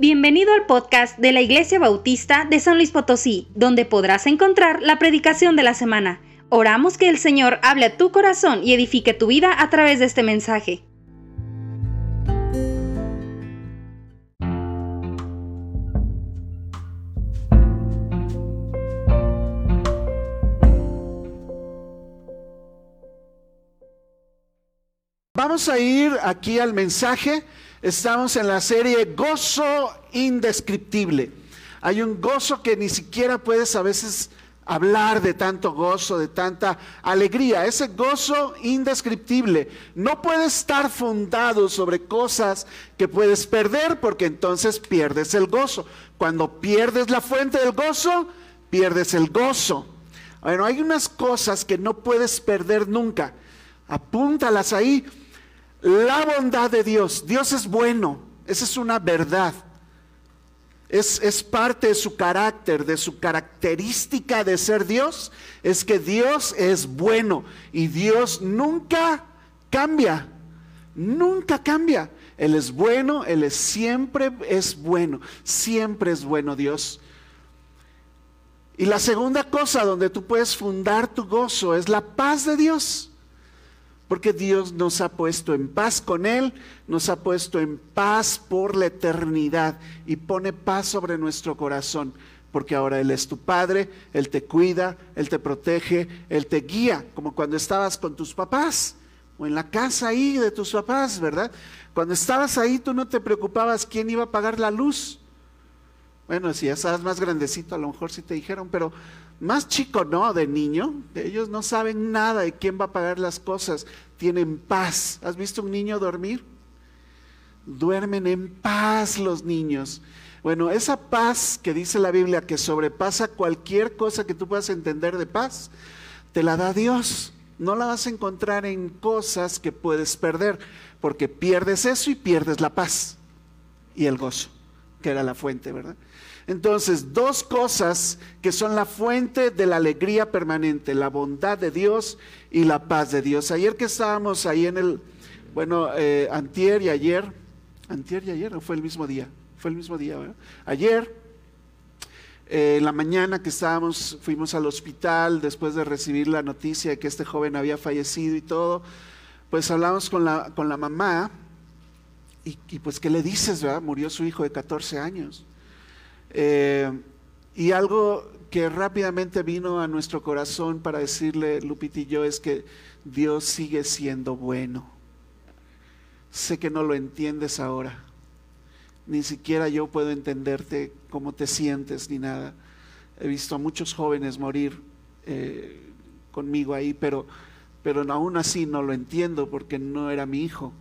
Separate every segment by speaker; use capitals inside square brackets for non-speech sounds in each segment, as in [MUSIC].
Speaker 1: Bienvenido al podcast de la Iglesia Bautista de San Luis Potosí, donde podrás encontrar la predicación de la semana. Oramos que el Señor hable a tu corazón y edifique tu vida a través de este mensaje.
Speaker 2: Vamos a ir aquí al mensaje. Estamos en la serie Gozo Indescriptible. Hay un gozo que ni siquiera puedes a veces hablar de tanto gozo, de tanta alegría. Ese gozo indescriptible no puede estar fundado sobre cosas que puedes perder porque entonces pierdes el gozo. Cuando pierdes la fuente del gozo, pierdes el gozo. Bueno, hay unas cosas que no puedes perder nunca. Apúntalas ahí. La bondad de Dios. Dios es bueno. Esa es una verdad. Es, es, parte de su carácter, de su característica de ser Dios. Es que Dios es bueno y Dios nunca cambia. Nunca cambia. Él es bueno, Él es siempre es bueno. Siempre es bueno Dios. Y la segunda cosa donde tú puedes fundar tu gozo es la paz de Dios. Porque Dios nos ha puesto en paz con Él, nos ha puesto en paz por la eternidad y pone paz sobre nuestro corazón. Porque ahora Él es tu Padre, Él te cuida, Él te protege, Él te guía, como cuando estabas con tus papás o en la casa ahí de tus papás, ¿verdad? Cuando estabas ahí tú no te preocupabas quién iba a pagar la luz. Bueno, si ya estabas más grandecito, a lo mejor sí te dijeron, pero más chico, ¿no? De niño. Ellos no saben nada de quién va a pagar las cosas. Tienen paz. ¿Has visto un niño dormir? Duermen en paz los niños. Bueno, esa paz que dice la Biblia que sobrepasa cualquier cosa que tú puedas entender de paz, te la da Dios. No la vas a encontrar en cosas que puedes perder, porque pierdes eso y pierdes la paz y el gozo, que era la fuente, ¿verdad? Entonces, dos cosas que son la fuente de la alegría permanente, la bondad de Dios y la paz de Dios. Ayer que estábamos ahí en el, bueno, eh, antier y ayer, antier y ayer, ¿o fue el mismo día? Fue el mismo día, ¿verdad? Ayer, eh, en la mañana que estábamos, fuimos al hospital después de recibir la noticia de que este joven había fallecido y todo, pues hablamos con la, con la mamá y, y pues, ¿qué le dices, verdad? Murió su hijo de 14 años. Eh, y algo que rápidamente vino a nuestro corazón para decirle, Lupita y yo, es que Dios sigue siendo bueno. Sé que no lo entiendes ahora. Ni siquiera yo puedo entenderte cómo te sientes ni nada. He visto a muchos jóvenes morir eh, conmigo ahí, pero, pero aún así no lo entiendo porque no era mi hijo.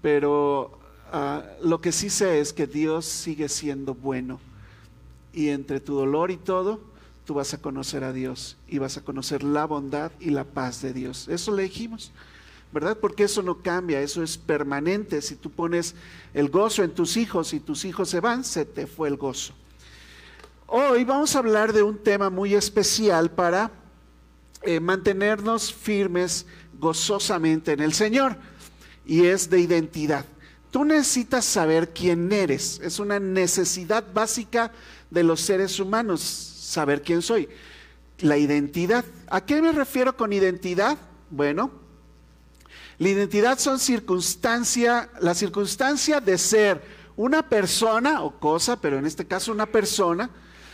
Speaker 2: Pero ah, lo que sí sé es que Dios sigue siendo bueno y entre tu dolor y todo, tú vas a conocer a Dios y vas a conocer la bondad y la paz de Dios. Eso le dijimos, ¿verdad? Porque eso no cambia, eso es permanente. Si tú pones el gozo en tus hijos y tus hijos se van, se te fue el gozo. Hoy vamos a hablar de un tema muy especial para eh, mantenernos firmes gozosamente en el Señor y es de identidad. Tú necesitas saber quién eres, es una necesidad básica de los seres humanos, saber quién soy. La identidad. ¿A qué me refiero con identidad? Bueno, la identidad son circunstancia, la circunstancia de ser una persona o cosa, pero en este caso una persona,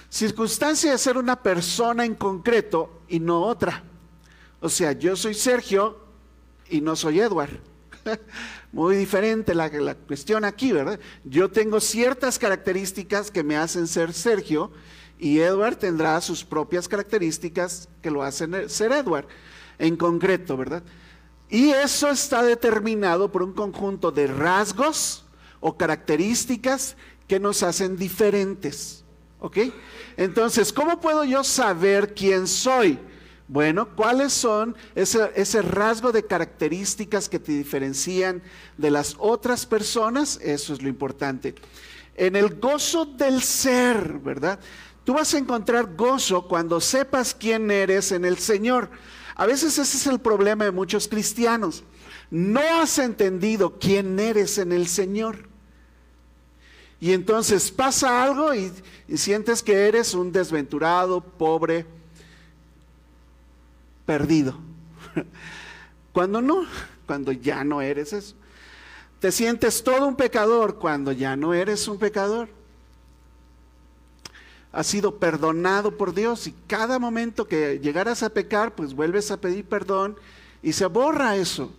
Speaker 2: circunstancia de ser una persona en concreto y no otra. O sea, yo soy Sergio y no soy Edward. [LAUGHS] Muy diferente la, la, cuestión aquí, ¿verdad? Yo tengo ciertas características que me hacen ser Sergio y Edward tendrá sus propias características que lo hacen ser Edward en concreto, ¿verdad? Y eso está determinado por un conjunto de rasgos o características que nos hacen diferentes, ¿ok? Entonces, ¿cómo puedo yo saber quién soy? Bueno, ¿cuáles son ese, rasgo de características que te diferencian de las otras personas? Eso es lo importante. En el gozo del ser, ¿verdad? Tú vas a encontrar gozo cuando sepas quién eres en el Señor. A veces ese es el problema de muchos cristianos. No has entendido quién eres en el Señor. Y entonces pasa algo y, y sientes que eres un desventurado, pobre, perdido. Cuando no, cuando ya no eres eso. Te sientes todo un pecador cuando ya no eres un pecador. Has sido perdonado por Dios y cada momento que llegaras a pecar, pues vuelves a pedir perdón y se borra eso.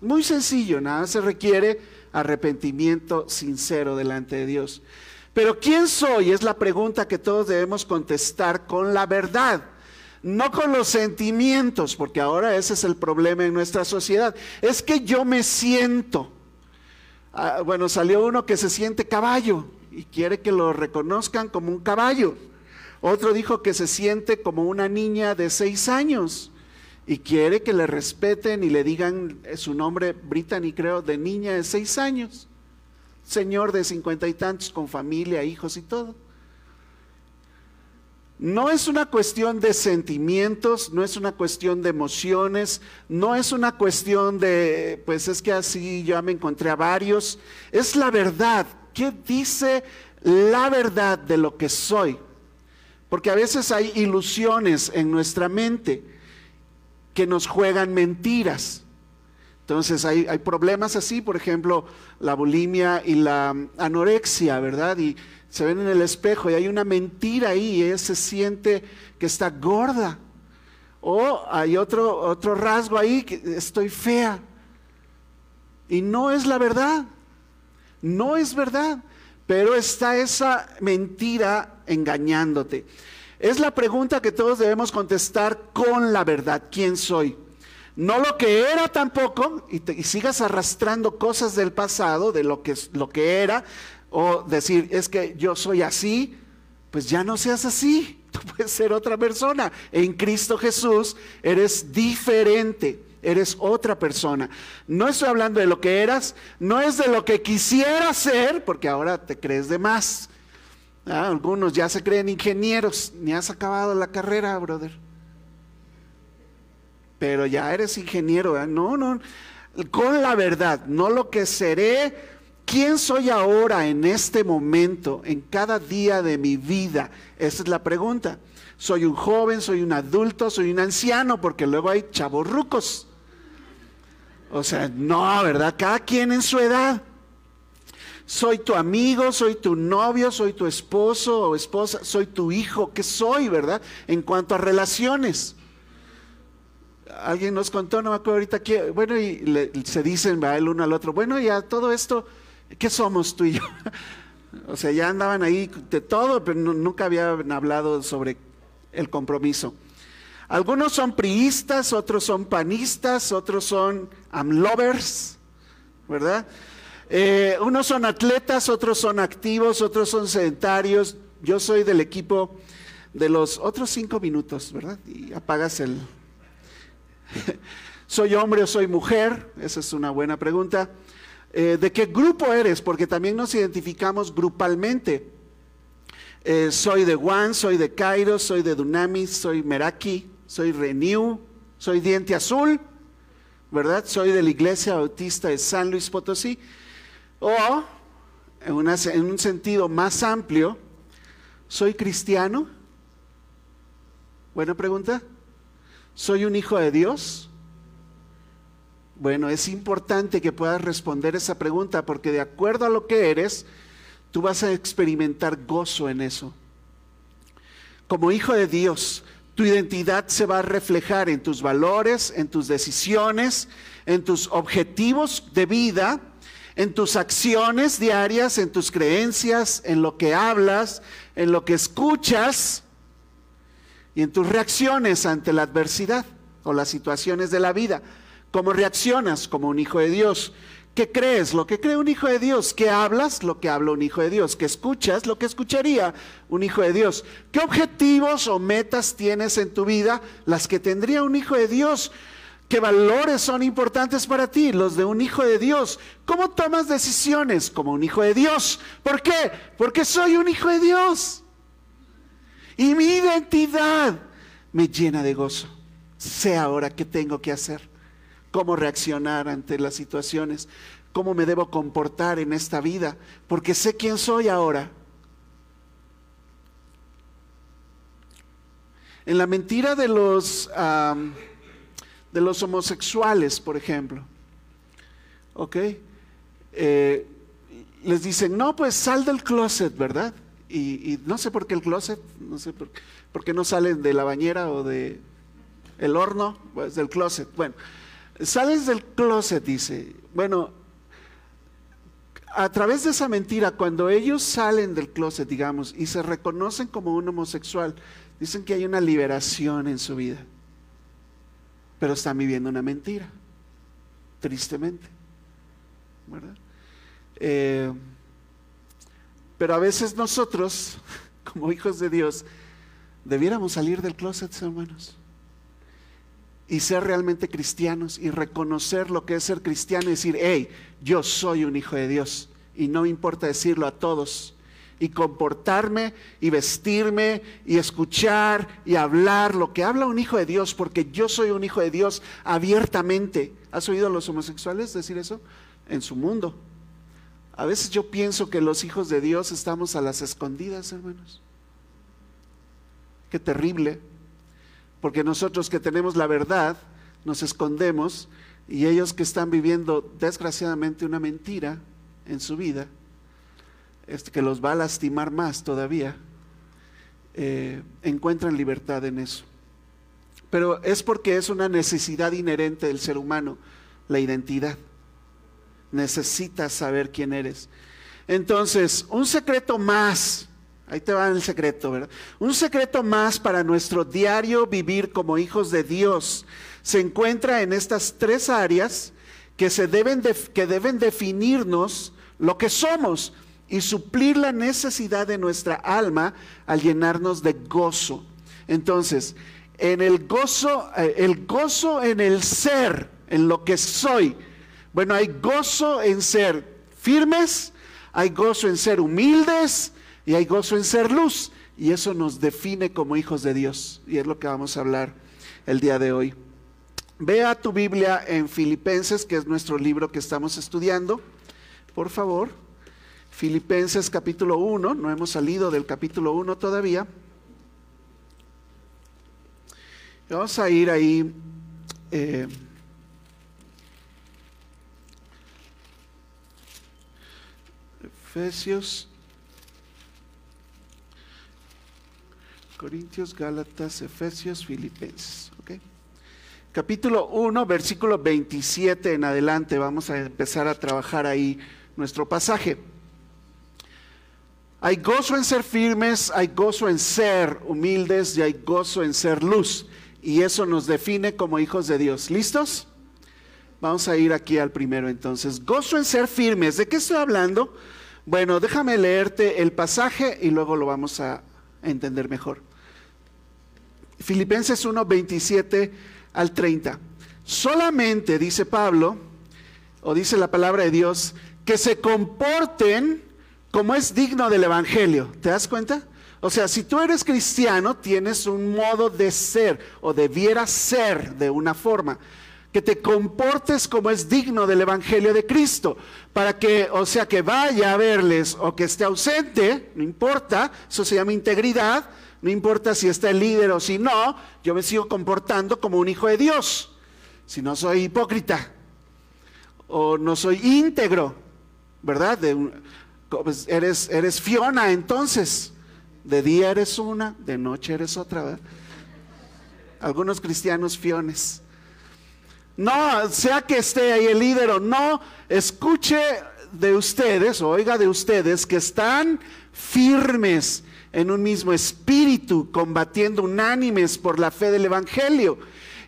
Speaker 2: Muy sencillo, nada se requiere arrepentimiento sincero delante de Dios. Pero ¿quién soy? Es la pregunta que todos debemos contestar con la verdad, no con los sentimientos, porque ahora ese es el problema en nuestra sociedad. Es que yo me siento. Ah, bueno, salió uno que se siente caballo y quiere que lo reconozcan como un caballo. Otro dijo que se siente como una niña de seis años y quiere que le respeten y le digan su nombre Brittany, creo, de niña de seis años. Señor de cincuenta y tantos con familia, hijos y todo. No es una cuestión de sentimientos, no es una cuestión de emociones, no es una cuestión de, pues es que así ya me encontré a varios, es la verdad. ¿Qué dice la verdad de lo que soy? Porque a veces hay ilusiones en nuestra mente que nos juegan mentiras. Entonces hay, problemas así, por ejemplo, la bulimia y la anorexia, ¿verdad? Y se ven en el espejo y hay una mentira ahí, y se siente que está gorda. O hay otro, otro rasgo ahí, que estoy fea. Y no es la verdad, no es verdad, pero está esa mentira engañándote. Es la pregunta que todos debemos contestar con la verdad, ¿quién soy? No lo que era tampoco, y, y sigas arrastrando cosas del pasado, de lo que, lo que era, o decir, es que yo soy así, pues ya no seas así. [LAUGHS] Tú puedes ser otra persona. En Cristo Jesús eres diferente, eres otra persona. No estoy hablando de lo que eras, no es de lo que quisieras ser, porque ahora te crees de más. Ah, algunos ya se creen ingenieros, ni has acabado la carrera, brother. Pero ya eres ingeniero, no, no, con la verdad, no lo que seré ¿Quién soy ahora en este momento, en cada día de mi vida? Esa es la pregunta. ¿Soy un joven, soy un adulto, soy un anciano? Porque luego hay chavorrucos. O sea, no, ¿verdad? Cada quien en su edad. Soy tu amigo, soy tu novio, soy tu esposo o esposa, soy tu hijo. ¿Qué soy, verdad? En cuanto a relaciones. Alguien nos contó, no me acuerdo ahorita, bueno, y se dicen va el uno al otro, bueno, ya todo esto ¿Qué somos tú y yo? [LAUGHS] o sea, ya andaban ahí de todo, pero nunca habían hablado sobre el compromiso. Algunos son priistas, otros son panistas, otros son amlovers, ¿verdad? Eh, unos son atletas, otros son activos, otros son sedentarios. Yo soy del equipo de los otros cinco minutos, ¿verdad? Y apagas el... [LAUGHS] ¿Soy hombre o soy mujer? Esa es una buena pregunta. Eh, ¿De qué grupo eres? Porque también nos identificamos grupalmente. Eh, soy de One, soy de Cairo, soy de Dunamis, soy Meraki, soy Renew, soy Diente Azul, ¿verdad? Soy de la Iglesia Bautista de San Luis Potosí. O, en, en un sentido más amplio, ¿soy cristiano? Buena pregunta. ¿Soy un hijo de Dios? Bueno, es importante que puedas responder esa pregunta porque de acuerdo a lo que eres, tú vas a experimentar gozo en eso. Como hijo de Dios, tu identidad se va a reflejar en tus valores, en tus decisiones, en tus objetivos de vida, en tus acciones diarias, en tus creencias, en lo que hablas, en lo que escuchas y en tus reacciones ante la adversidad o las situaciones de la vida. ¿Cómo reaccionas como un hijo de Dios? ¿Qué crees? Lo que cree un hijo de Dios. ¿Qué hablas? Lo que habla un hijo de Dios. ¿Qué escuchas? Lo que escucharía un hijo de Dios. ¿Qué objetivos o metas tienes en tu vida? Las que tendría un hijo de Dios. ¿Qué valores son importantes para ti? Los de un hijo de Dios. ¿Cómo tomas decisiones como un hijo de Dios? ¿Por qué? Porque soy un hijo de Dios. Y mi identidad me llena de gozo. Sé ahora qué tengo que hacer cómo reaccionar ante las situaciones, cómo me debo comportar en esta vida, porque sé quién soy ahora. En la mentira de los, de los homosexuales, por ejemplo, ¿ok? Eh, les dicen, no, pues sal del closet, ¿verdad? Y, no sé por qué el closet, no sé por, por, qué no salen de la bañera o de el horno, pues del closet. Bueno, sales del closet, dice. Bueno, a través de esa mentira, cuando ellos salen del closet, digamos, y se reconocen como un homosexual, dicen que hay una liberación en su vida. Pero están viviendo una mentira, tristemente. ¿Verdad? Eh, pero a veces nosotros, [LAUGHS] como hijos de Dios, debiéramos salir del closet, hermanos, y ser realmente cristianos y reconocer lo que es ser cristiano y decir, hey, yo soy un hijo de Dios y no me importa decirlo a todos y comportarme y vestirme y escuchar y hablar lo que habla un hijo de Dios, porque yo soy un hijo de Dios abiertamente. ¿Has oído a los homosexuales decir eso? En su mundo. A veces yo pienso que los hijos de Dios estamos a las escondidas, hermanos. Qué terrible, porque nosotros que tenemos la verdad nos escondemos y ellos que están viviendo desgraciadamente una mentira en su vida, que los va a lastimar más todavía, eh, encuentran libertad en eso. Pero es porque es una necesidad inherente del ser humano, la identidad necesitas saber quién eres. Entonces, un secreto más, ahí te va el secreto, ¿verdad? Un secreto más para nuestro diario vivir como hijos de Dios se encuentra en estas tres áreas que, se deben, que deben definirnos lo que somos y suplir la necesidad de nuestra alma al llenarnos de gozo. Entonces, en el gozo, eh, el gozo en el ser, en lo que soy, bueno, hay gozo en ser firmes, hay gozo en ser humildes y hay gozo en ser luz. Y eso nos define como hijos de Dios. Y es lo que vamos a hablar el día de hoy. Vea tu Biblia en Filipenses, que es nuestro libro que estamos estudiando. Por favor. Filipenses capítulo 1. No hemos salido del capítulo 1 todavía. Vamos a ir ahí. Eh, Efesios, Corintios, Gálatas, Efesios, Filipenses. Capítulo 1, versículo 27 en adelante. Vamos a empezar a trabajar ahí nuestro pasaje. Hay gozo en ser firmes, hay gozo en ser humildes y hay gozo en ser luz. Y eso nos define como hijos de Dios. ¿Listos? Vamos a ir aquí al primero entonces. Gozo en ser firmes. ¿De qué estoy hablando? Bueno, déjame leerte el pasaje y luego lo vamos a entender mejor. Filipenses 1, 27 al 30. Solamente, dice Pablo, o dice la palabra de Dios, que se comporten como es digno del Evangelio. ¿Te das cuenta? O sea, si tú eres cristiano, tienes un modo de ser o debiera ser de una forma que te comportes como es digno del Evangelio de Cristo, para que, o sea, que vaya a verles o que esté ausente, no importa, eso se llama integridad, no importa si está el líder o si no, yo me sigo comportando como un hijo de Dios, si no soy hipócrita o no soy íntegro, ¿verdad? Pues, eres, eres Fiona entonces, de día eres una, de noche eres otra, ¿verdad? Algunos cristianos fiones. No, sea que esté ahí el líder o no, escuche de ustedes, oiga de ustedes que están firmes en un mismo espíritu, combatiendo unánimes por la fe del Evangelio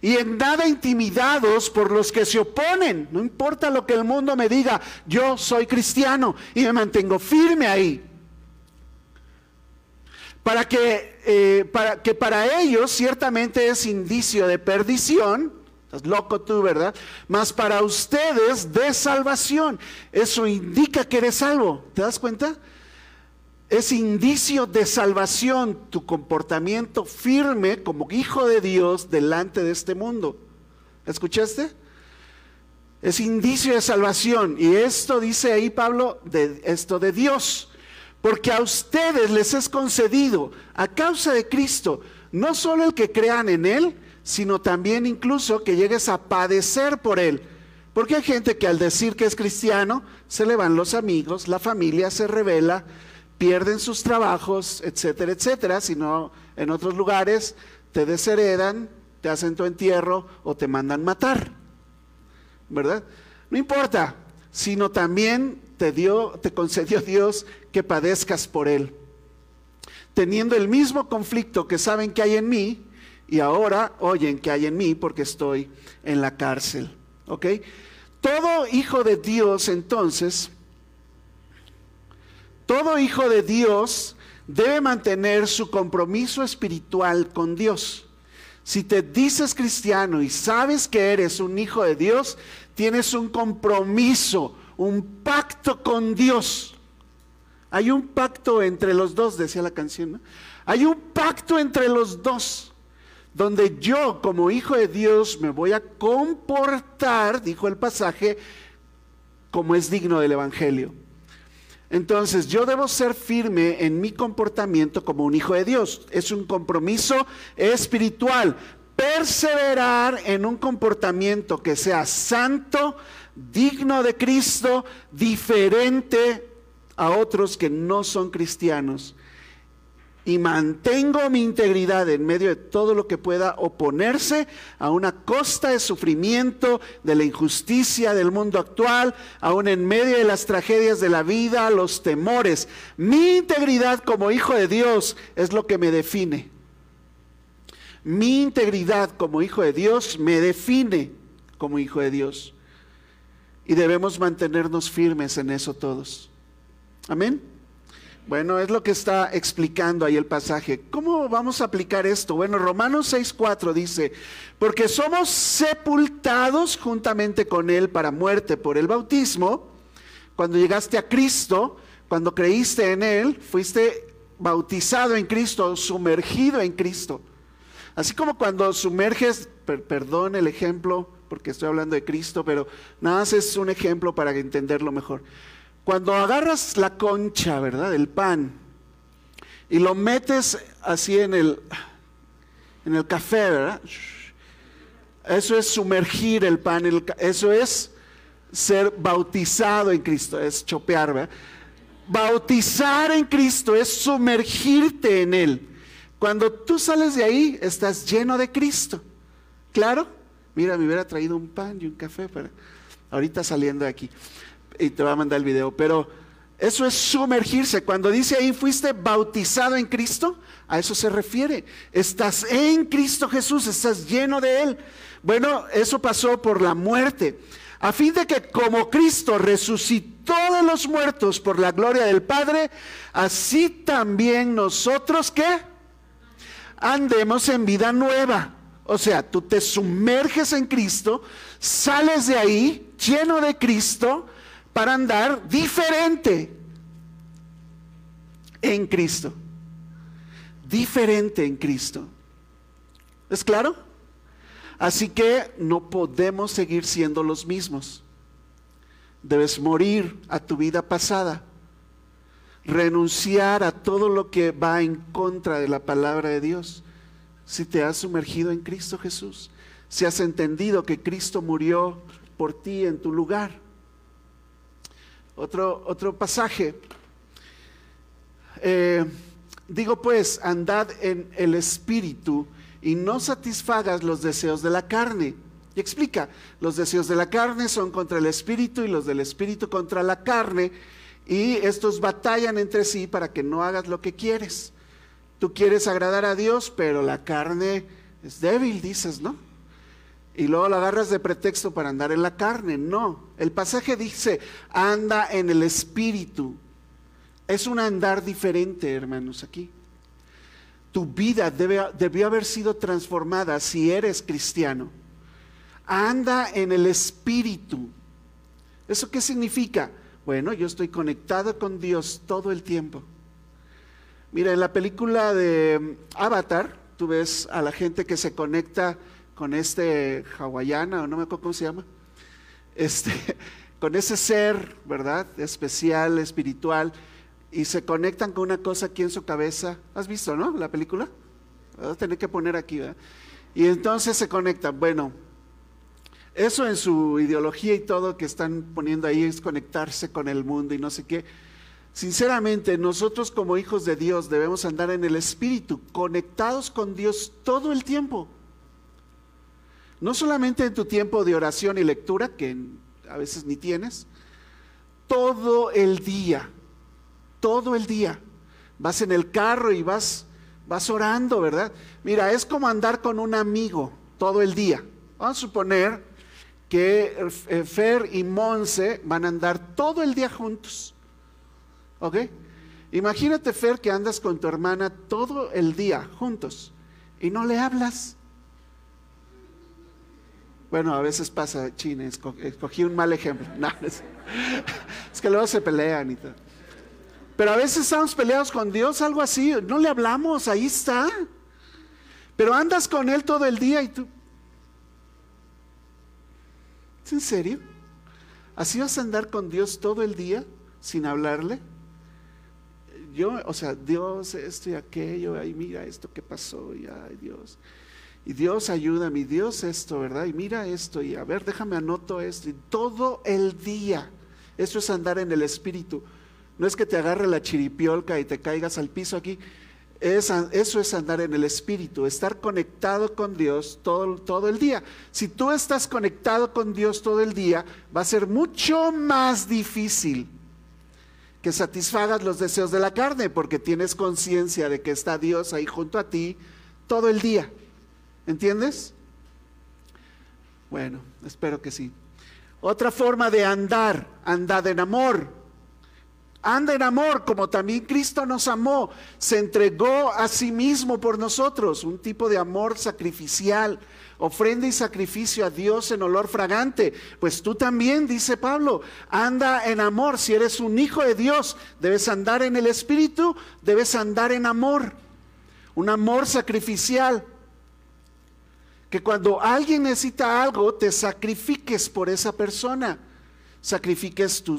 Speaker 2: y en nada intimidados por los que se oponen. No importa lo que el mundo me diga, yo soy cristiano y me mantengo firme ahí. Para que, eh, para, que para ellos ciertamente es indicio de perdición, Estás loco tú, ¿verdad? Mas para ustedes de salvación. Eso indica que eres salvo. ¿Te das cuenta? Es indicio de salvación tu comportamiento firme como hijo de Dios delante de este mundo. ¿Escuchaste? Es indicio de salvación. Y esto dice ahí Pablo, de, esto de Dios. Porque a ustedes les es concedido, a causa de Cristo, no solo el que crean en Él, sino también incluso que llegues a padecer por Él. Porque hay gente que al decir que es cristiano, se le van los amigos, la familia se revela, pierden sus trabajos, etcétera, etcétera, sino en otros lugares te desheredan, te hacen tu entierro o te mandan matar. ¿Verdad? No importa, sino también te dio, te concedió Dios que padezcas por él. Teniendo el mismo conflicto que saben que hay en mí y ahora oyen que hay en mí porque estoy en la cárcel. ¿Ok? Todo hijo de Dios entonces, todo hijo de Dios debe mantener su compromiso espiritual con Dios. Si te dices cristiano y sabes que eres un hijo de Dios, tienes un compromiso, un pacto con Dios. Hay un pacto entre los dos, decía la canción. Hay un pacto entre los dos, donde yo como hijo de Dios me voy a comportar, dijo el pasaje, como es digno del Evangelio. Entonces yo debo ser firme en mi comportamiento como un hijo de Dios. Es un compromiso espiritual. Perseverar en un comportamiento que sea santo, digno de Cristo, diferente a otros que no son cristianos y mantengo mi integridad en medio de todo lo que pueda oponerse a una costa de sufrimiento, de la injusticia del mundo actual, aún en medio de las tragedias de la vida, los temores. Mi integridad como hijo de Dios es lo que me define. Mi integridad como hijo de Dios me define como hijo de Dios. Y debemos mantenernos firmes en eso todos. Amén. Bueno, es lo que está explicando ahí el pasaje. ¿Cómo vamos a aplicar esto? Bueno, Romanos 6:4 dice, porque somos sepultados juntamente con Él para muerte por el bautismo. Cuando llegaste a Cristo, cuando creíste en Él, fuiste bautizado en Cristo, sumergido en Cristo. Así como cuando sumerges, perdón el ejemplo, porque estoy hablando de Cristo, pero nada más es un ejemplo para entenderlo mejor. Cuando agarras la concha, ¿verdad? El pan, y lo metes así en el, en el café, ¿verdad? Eso es sumergir el pan, eso es ser bautizado en Cristo, es chopear, ¿verdad? Bautizar en Cristo es sumergirte en Él. Cuando tú sales de ahí, estás lleno de Cristo. ¿Claro? Mira, me hubiera traído un pan y un café para ahorita saliendo de aquí y te va a mandar el video, pero eso es sumergirse. Cuando dice ahí fuiste bautizado en Cristo, a eso se refiere. Estás en Cristo Jesús, estás lleno de Él. Bueno, eso pasó por la muerte, a fin de que como Cristo resucitó de los muertos por la gloria del Padre, así también nosotros que andemos en vida nueva. O sea, tú te sumerges en Cristo, sales de ahí lleno de Cristo, para andar diferente en Cristo. Diferente en Cristo. ¿Es claro? Así que no podemos seguir siendo los mismos. Debes morir a tu vida pasada. Renunciar a todo lo que va en contra de la palabra de Dios. Si te has sumergido en Cristo Jesús. Si has entendido que Cristo murió por ti en tu lugar otro, otro pasaje. Eh, digo pues, andad en el espíritu y no satisfagas los deseos de la carne. Y explica, los deseos de la carne son contra el espíritu y los del espíritu contra la carne. Y estos batallan entre sí para que no hagas lo que quieres. Tú quieres agradar a Dios, pero la carne es débil, dices, ¿no? Y luego la agarras de pretexto para andar en la carne. No, el pasaje dice, anda en el espíritu. Es un andar diferente, hermanos, aquí. Tu vida debió haber sido transformada si eres cristiano. Anda en el espíritu. ¿Eso qué significa? Bueno, yo estoy conectado con Dios todo el tiempo. Mira, en la película de Avatar, tú ves a la gente que se conecta con este hawaiana, o no me acuerdo cómo se llama, este, [LAUGHS] con ese ser, ¿verdad? Especial, espiritual, y se conectan con una cosa aquí en su cabeza. ¿Has visto, no? La película. Voy a tener que poner aquí, ¿verdad? Y entonces se conectan. Bueno, eso en su ideología y todo que están poniendo ahí es conectarse con el mundo y no sé qué. Sinceramente, nosotros como hijos de Dios debemos andar en el Espíritu, conectados con Dios todo el tiempo. No solamente en tu tiempo de oración y lectura, que a veces ni tienes, todo el día, todo el día. Vas en el carro y vas, vas orando, ¿verdad? Mira, es como andar con un amigo todo el día. Vamos a suponer que eh, Fer y Monse van a andar todo el día juntos. ¿Ok? Imagínate, Fer, que andas con tu hermana todo el día juntos y no le hablas. Bueno, a veces pasa, chine, escogí un mal ejemplo. [LAUGHS] [LAUGHS] es, que luego se pelean y todo. Pero a veces estamos peleados con Dios, algo así, no le hablamos, ahí está. Pero andas con Él todo el día y tú... ¿Es en serio? ¿Así vas a andar con Dios todo el día sin hablarle? yo, o sea, Dios, esto y aquello, ay, mira esto que pasó, y ay, Dios. Y Dios ayúdame, y Dios esto, ¿verdad? Y mira esto, y a ver, déjame anoto esto, y todo el día. Eso es andar en el Espíritu. No es que te agarre la chiripiolca y te caigas al piso aquí. eso es andar en el Espíritu, estar conectado con Dios todo, todo el día. Si tú estás conectado con Dios todo el día, va a ser mucho más difícil que satisfagas los deseos de la carne, porque tienes conciencia de que está Dios ahí junto a ti todo el día. ¿Entiendes? Bueno, espero que sí. Otra forma de andar, andad en amor. Anda en amor, como también Cristo nos amó, se entregó a sí mismo por nosotros, un tipo de amor sacrificial, ofrenda y sacrificio a Dios en olor fragante. Pues tú también, dice Pablo, anda en amor. Si eres un hijo de Dios, debes andar en el Espíritu, debes andar en amor. Un amor sacrificial. Que cuando alguien necesita algo, te sacrifiques por esa persona. Sacrifiques tu,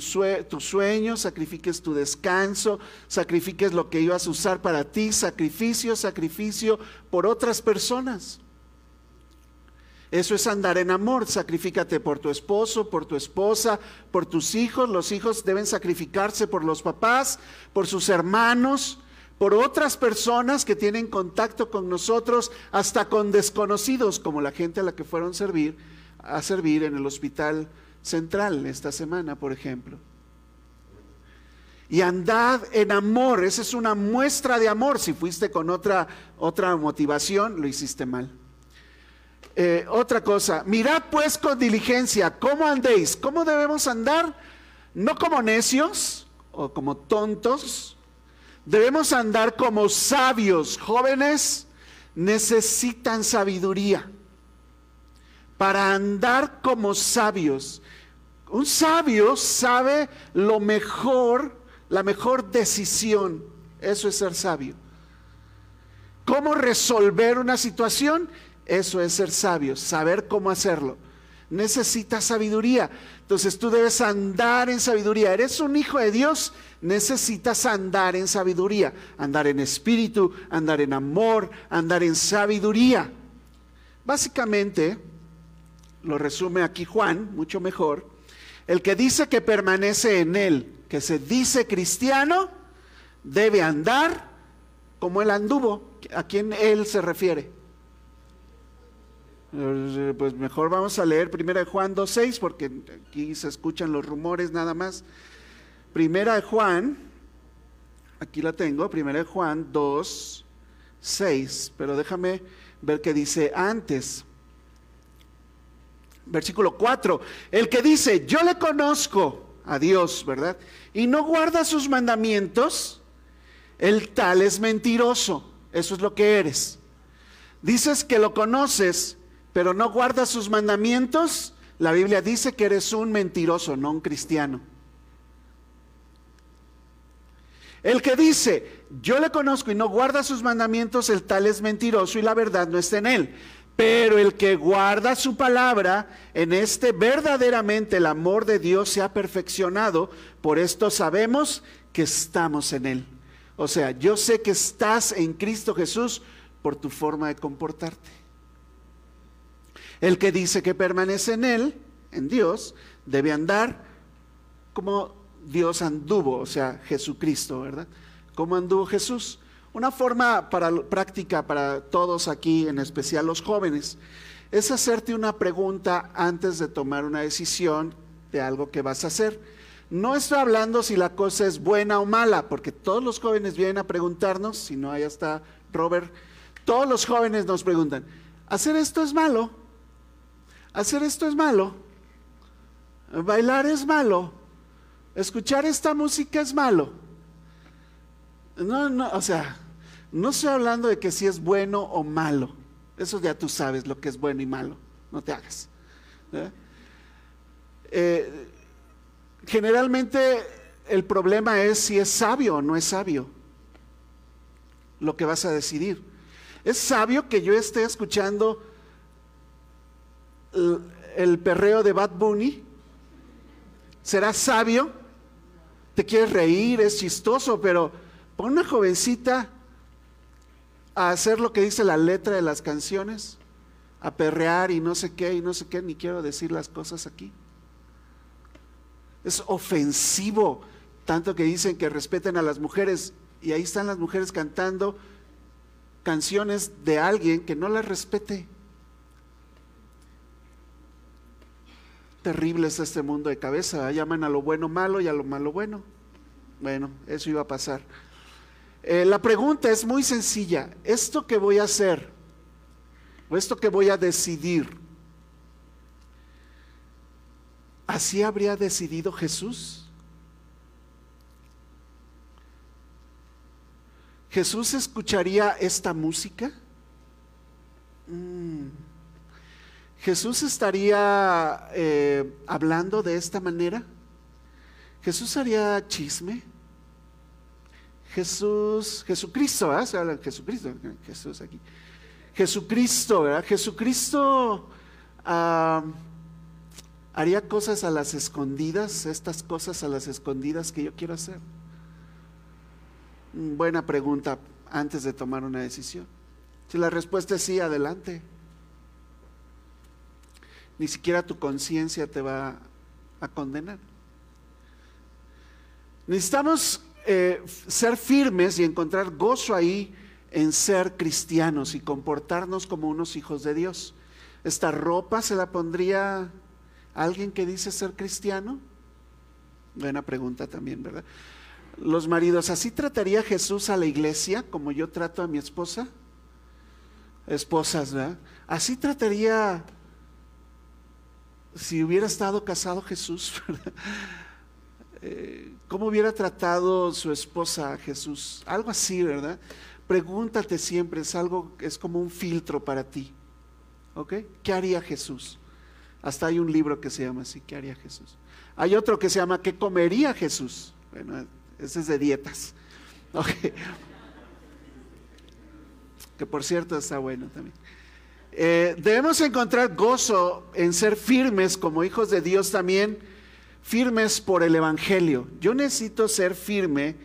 Speaker 2: tu sueño, sacrifiques tu descanso, sacrifiques lo que ibas a usar para ti, sacrificio, sacrificio por otras personas. Eso es andar en amor. Sacrifícate por tu esposo, por tu esposa, por tus hijos. Los hijos deben sacrificarse por los papás, por sus hermanos, por otras personas que tienen contacto con nosotros, hasta con desconocidos, como la gente a la que fueron a servir en el hospital central esta semana, por ejemplo. Y andad en amor, esa es una muestra de amor. Si fuiste con otra, otra motivación, lo hiciste mal. Eh, otra cosa, mirad pues con diligencia cómo andéis, cómo debemos andar, no como necios o como tontos, debemos andar como sabios. Jóvenes necesitan sabiduría para andar como sabios. Un sabio sabe lo mejor, la mejor decisión. Eso es ser sabio. ¿Cómo resolver una situación? Eso es ser sabio, saber cómo hacerlo. Necesitas sabiduría. Entonces tú debes andar en sabiduría. Eres un hijo de Dios, necesitas andar en sabiduría. Andar en espíritu, andar en amor, andar en sabiduría. Básicamente, lo resume aquí Juan, mucho mejor. El que dice que permanece en él, que se dice cristiano, debe andar como él anduvo. ¿A quién él se refiere? Eh, pues mejor vamos a leer Primera de Juan 2.6 porque aquí se escuchan los rumores nada más. Primera de Juan, aquí la tengo, Primera de Juan 2.6, pero déjame ver qué dice antes. Versículo 4, el que dice, yo le conozco a Dios, ¿verdad? Y no guarda sus mandamientos, el tal es mentiroso, eso es lo que eres. Dices que lo conoces, pero no guardas sus mandamientos, la Biblia dice que eres un mentiroso, no un cristiano. El que dice, yo le conozco y no guarda sus mandamientos, el tal es mentiroso y la verdad no está en él. Pero el que guarda su palabra, en este verdaderamente el amor de Dios se ha perfeccionado. Por esto sabemos que estamos en Él. O sea, yo sé que estás en Cristo Jesús por tu forma de comportarte. El que dice que permanece en Él, en Dios, debe andar como Dios anduvo, o sea, Jesucristo, ¿verdad? ¿Cómo anduvo Jesús? Una forma para, práctica para todos aquí, en especial los jóvenes, es hacerte una pregunta antes de tomar una decisión de algo que vas a hacer. No estoy hablando si la cosa es buena o mala, porque todos los jóvenes vienen a preguntarnos, si no, ahí está Robert, todos los jóvenes nos preguntan, ¿hacer esto es malo? ¿Hacer esto es malo? ¿Bailar es malo? ¿Escuchar esta música es malo? No, no, o sea, no estoy hablando de que si es bueno o malo. Eso ya tú sabes lo que es bueno y malo. No te hagas. Eh, generalmente el problema es si es sabio o no es sabio lo que vas a decidir. ¿Es sabio que yo esté escuchando el, el perreo de Bad Bunny? ¿Será sabio? Te quieres reír, es chistoso, pero pon una jovencita a hacer lo que dice la letra de las canciones, a perrear y no sé qué y no sé qué, ni quiero decir las cosas aquí. Es ofensivo, tanto que dicen que respeten a las mujeres y ahí están las mujeres cantando canciones de alguien que no las respete. Terrible es este mundo de cabeza, llaman a lo bueno malo y a lo malo bueno. Bueno, eso iba a pasar. Eh, la pregunta es muy sencilla. ¿Esto que voy a hacer o esto que voy a decidir, así habría decidido Jesús? ¿Jesús escucharía esta música? Mm. ¿Jesús estaría eh, hablando de esta manera? ¿Jesús haría chisme? Jesús, Jesucristo, ¿verdad? Jesucristo, Jesús aquí. Jesucristo, ¿verdad? Jesucristo haría cosas a las escondidas, estas cosas a las escondidas que yo quiero hacer. Buena pregunta antes de tomar una decisión. Si la respuesta es sí, adelante. Ni siquiera tu conciencia te va a condenar. Necesitamos eh, ser firmes y encontrar gozo ahí en ser cristianos y comportarnos como unos hijos de Dios. ¿Esta ropa se la pondría alguien que dice ser cristiano? Buena pregunta también, ¿verdad? Los maridos, ¿así trataría Jesús a la iglesia como yo trato a mi esposa? Esposas, ¿verdad? ¿Así trataría si hubiera estado casado Jesús? [LAUGHS] Eh, ¿cómo hubiera tratado su esposa a Jesús? Algo así, ¿verdad? Pregúntate siempre, es algo, es como un filtro para ti. ¿Ok? ¿Qué haría Jesús? Hasta hay un libro que se llama así, ¿qué haría Jesús? Hay otro que se llama ¿qué comería Jesús? Bueno, ese es de dietas. [LAUGHS] Que por cierto está bueno también. Eh, debemos encontrar gozo en ser firmes como hijos de Dios también firmes por el Evangelio. Yo necesito ser firme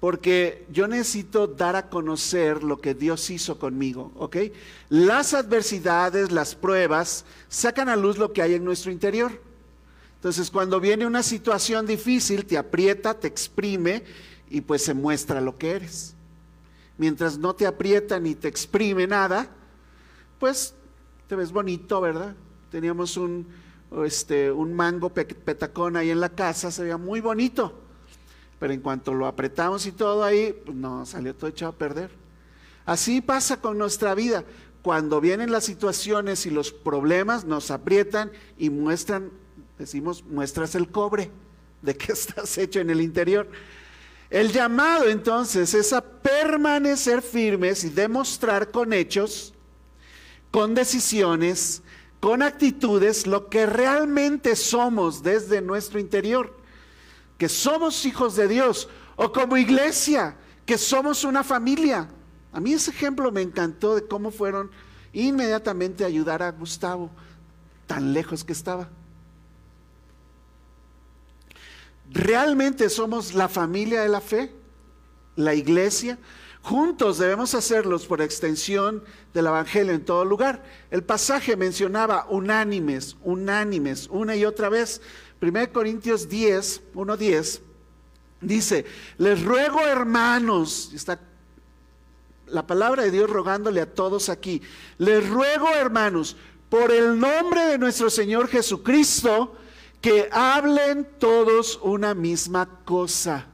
Speaker 2: porque yo necesito dar a conocer lo que Dios hizo conmigo, ¿ok? Las adversidades, las pruebas, sacan a luz lo que hay en nuestro interior. Entonces, cuando viene una situación difícil, te aprieta, te exprime y pues se muestra lo que eres. Mientras no te aprieta ni te exprime nada, pues te ves bonito, ¿verdad? Teníamos un, este, un mango petacón ahí en la casa, se veía muy bonito. Pero en cuanto lo apretamos y todo ahí, pues no, salió todo echado a perder. Así pasa con nuestra vida. Cuando vienen las situaciones y los problemas, nos aprietan y muestran, decimos, muestras el cobre de que [LAUGHS] estás hecho en el interior. El llamado entonces es a permanecer firmes y demostrar con hechos, con decisiones, con actitudes lo que realmente somos desde nuestro interior, que somos hijos de Dios, o como iglesia, que somos una familia. A mí ese ejemplo me encantó de cómo fueron inmediatamente ayudar a Gustavo, tan lejos que estaba. ¿Realmente somos la familia de la fe? ¿La iglesia? Juntos debemos hacerlos por extensión del Evangelio en todo lugar. El pasaje mencionaba unánimes, unánimes, una y otra vez. 1 Corintios 10, 1, 10, dice, les ruego hermanos, está la palabra de Dios rogándole a todos aquí, les ruego hermanos, por el nombre de nuestro Señor Jesucristo, que hablen todos una misma cosa.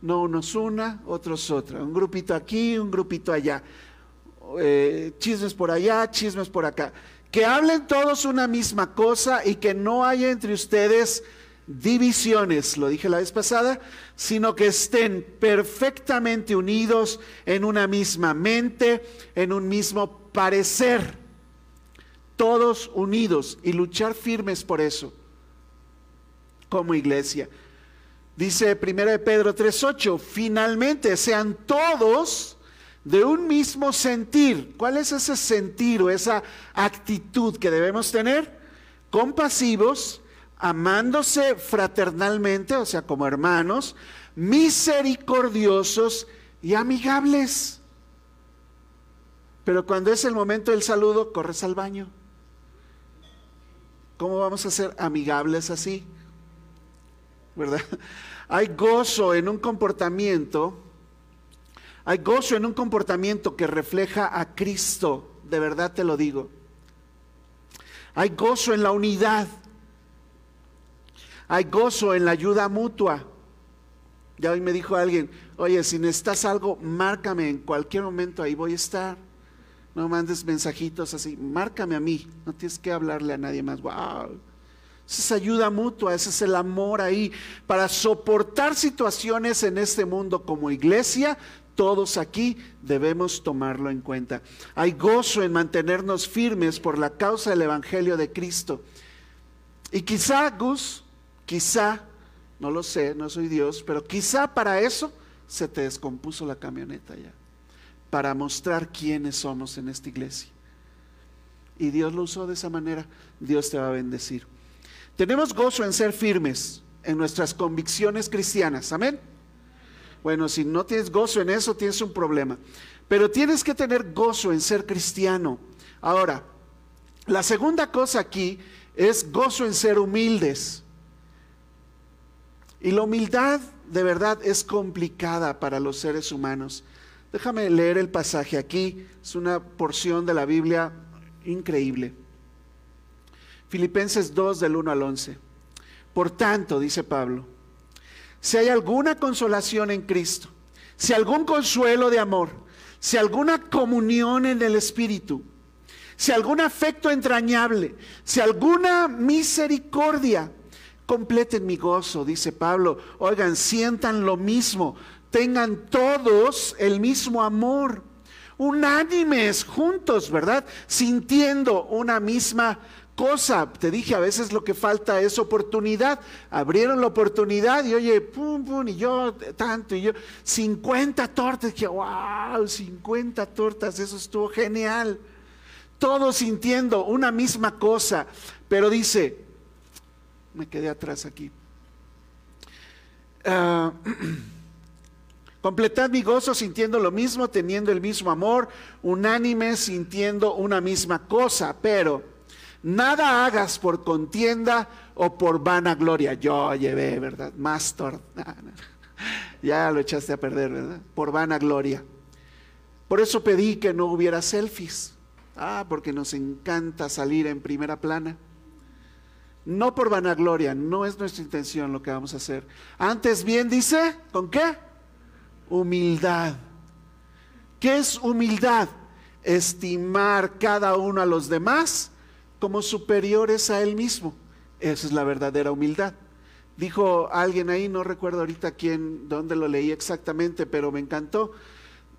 Speaker 2: No unos una, otros otra. Un grupito aquí, un grupito allá. Eh, chismes por allá, chismes por acá. Que hablen todos una misma cosa y que no haya entre ustedes divisiones, lo dije la vez pasada, sino que estén perfectamente unidos en una misma mente, en un mismo parecer, todos unidos y luchar firmes por eso, como iglesia. Dice 1 de Pedro 3.8, finalmente sean todos de un mismo sentir. ¿Cuál es ese sentir o esa actitud que debemos tener? Compasivos, amándose fraternalmente, o sea, como hermanos, misericordiosos y amigables. Pero cuando es el momento del saludo, corres al baño. ¿Cómo vamos a ser amigables así? ¿Verdad? Hay gozo en un comportamiento, hay gozo en un comportamiento que refleja a Cristo, de verdad te lo digo. Hay gozo en la unidad. Hay gozo en la ayuda mutua. Ya hoy me dijo alguien, oye, si necesitas algo, márcame en cualquier momento, ahí voy a estar. No mandes mensajitos así, márcame a mí, no tienes que hablarle a nadie más. Wow. Esa es ayuda mutua, ese es el amor ahí. Para soportar situaciones en este mundo como iglesia, todos aquí debemos tomarlo en cuenta. Hay gozo en mantenernos firmes por la causa del Evangelio de Cristo. Y quizá, Gus, Quizá, no lo sé, no soy Dios, pero quizá para eso se te descompuso la camioneta ya, para mostrar quiénes somos en esta iglesia. Y Dios lo usó de esa manera, Dios te va a bendecir. Tenemos gozo en ser firmes en nuestras convicciones cristianas, amén. Bueno, si no tienes gozo en eso, tienes un problema. Pero tienes que tener gozo en ser cristiano. Ahora, la segunda cosa aquí es gozo en ser humildes. Y la humildad de verdad es complicada para los seres humanos. Déjame leer el pasaje aquí, es una porción de la Biblia increíble. Filipenses 2 del 1 al 11. Por tanto, dice Pablo, si hay alguna consolación en Cristo, si algún consuelo de amor, si alguna comunión en el Espíritu, si algún afecto entrañable, si alguna misericordia, completen mi gozo, dice Pablo. Oigan, sientan lo mismo, tengan todos el mismo amor, unánimes, juntos, ¿verdad? Sintiendo una misma cosa. Te dije, a veces lo que falta es oportunidad. Abrieron la oportunidad y oye, pum, pum, y yo tanto, y yo, 50 tortas. Dije, wow, 50 tortas, eso estuvo genial. Todos sintiendo una misma cosa. Pero dice, me quedé atrás aquí. Ah, [CLEARS THROAT] completad mi gozo sintiendo lo mismo, teniendo el mismo amor, unánime sintiendo una misma cosa, pero nada hagas por contienda o por vanagloria. Yo llevé, ¿verdad? Más torta. [LAUGHS] Ya lo echaste a perder, ¿verdad? Por vanagloria. Por eso pedí que no hubiera selfies. Ah, porque nos encanta salir en primera plana. No por vanagloria, no es nuestra intención lo que vamos a hacer. Antes bien dice, ¿con qué? Humildad. ¿Qué es humildad? Estimar cada uno a los demás como superiores a él mismo. Esa es la verdadera humildad. Dijo alguien ahí, no recuerdo ahorita quién, dónde lo leí exactamente, pero me encantó.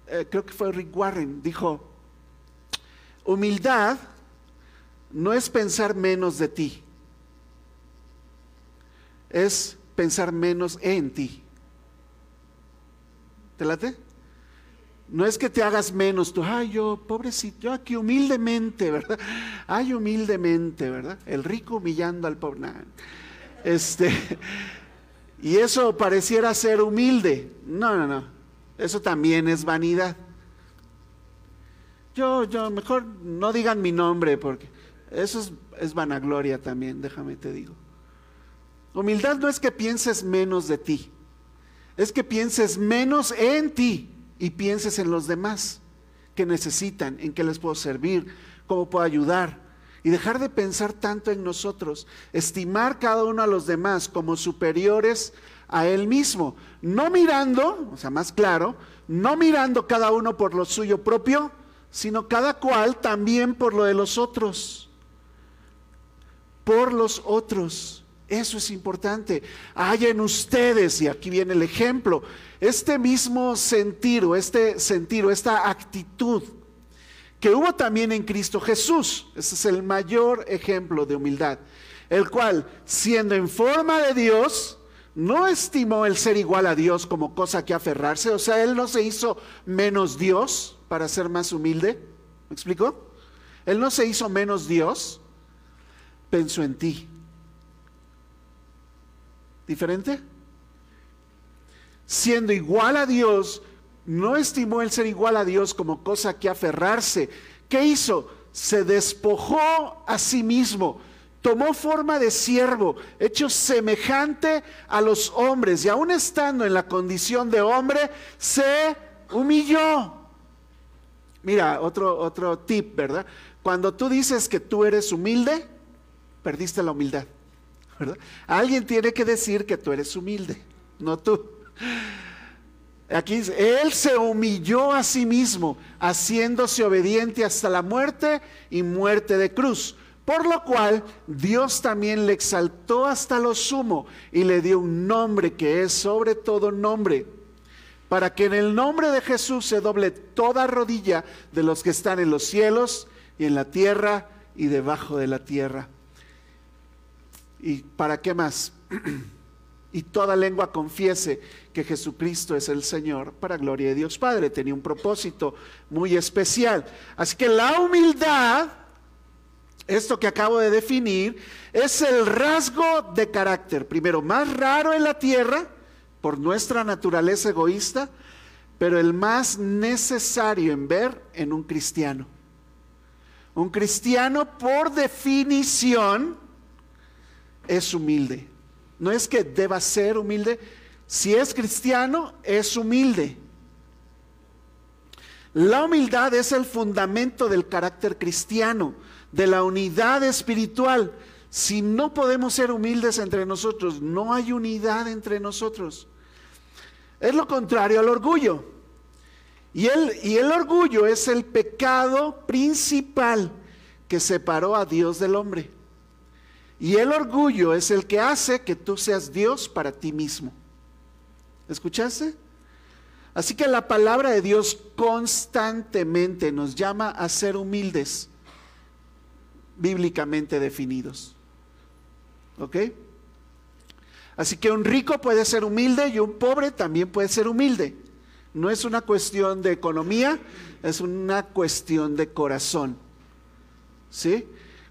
Speaker 2: Eh, creo que fue Rick Warren. Dijo, humildad no es pensar menos de ti es pensar menos en ti. ¿Te late? No es que te hagas menos, tú, ay, yo, pobrecito, yo aquí humildemente, ¿verdad? Ay, humildemente, ¿verdad? El rico humillando al pobre. Este, [LAUGHS] y eso pareciera ser humilde. No, no, no. Eso también es vanidad. Yo, yo, mejor no digan mi nombre porque eso es, es vanagloria también, déjame te digo. Humildad no es que pienses menos de ti, es que pienses menos en ti y pienses en los demás que necesitan, en qué les puedo servir, cómo puedo ayudar. Y dejar de pensar tanto en nosotros, estimar cada uno a los demás como superiores a él mismo, no mirando, o sea, más claro, no mirando cada uno por lo suyo propio, sino cada cual también por lo de los otros, por los otros. Eso es importante. Hay en ustedes, y aquí viene el ejemplo, este mismo sentir este sentir esta actitud que hubo también en Cristo Jesús. Ese es el mayor ejemplo de humildad. El cual, siendo en forma de Dios, no estimó el ser igual a Dios como cosa que aferrarse. O sea, Él no se hizo menos Dios para ser más humilde. ¿Me explico? Él no se hizo menos Dios. Pensó en ti. ¿Diferente? Siendo igual a Dios, no estimó el ser igual a Dios como cosa que aferrarse. ¿Qué hizo? Se despojó a sí mismo, tomó forma de siervo, hecho semejante a los hombres, y aún estando en la condición de hombre, se humilló. Mira, otro, otro tip, ¿verdad? Cuando tú dices que tú eres humilde, perdiste la humildad. Alguien tiene que decir que tú eres humilde, no tú. Aquí dice, Él se humilló a sí mismo, haciéndose obediente hasta la muerte y muerte de cruz. Por lo cual Dios también le exaltó hasta lo sumo y le dio un nombre que es sobre todo nombre, para que en el nombre de Jesús se doble toda rodilla de los que están en los cielos y en la tierra y debajo de la tierra ¿Y para qué más? [CLEARS THROAT] y toda lengua confiese que Jesucristo es el Señor para gloria de Dios Padre. Tenía un propósito muy especial. Así que la humildad, esto que acabo de definir, es el rasgo de carácter, primero, más raro en la tierra por nuestra naturaleza egoísta, pero el más necesario en ver en un cristiano. Un cristiano por definición, es humilde. No es que deba ser humilde. Si es cristiano, es humilde. La humildad es el fundamento del carácter cristiano, de la unidad espiritual. Si no podemos ser humildes entre nosotros, no hay unidad entre nosotros. Es lo contrario al orgullo. Y el, y el orgullo es el pecado principal que separó a Dios del hombre. Y el orgullo es el que hace que tú seas Dios para ti mismo. ¿Escuchaste? Así que la palabra de Dios constantemente nos llama a ser humildes, bíblicamente definidos. ¿Ok? Así que un rico puede ser humilde y un pobre también puede ser humilde. No es una cuestión de economía, es una cuestión de corazón. ¿Sí?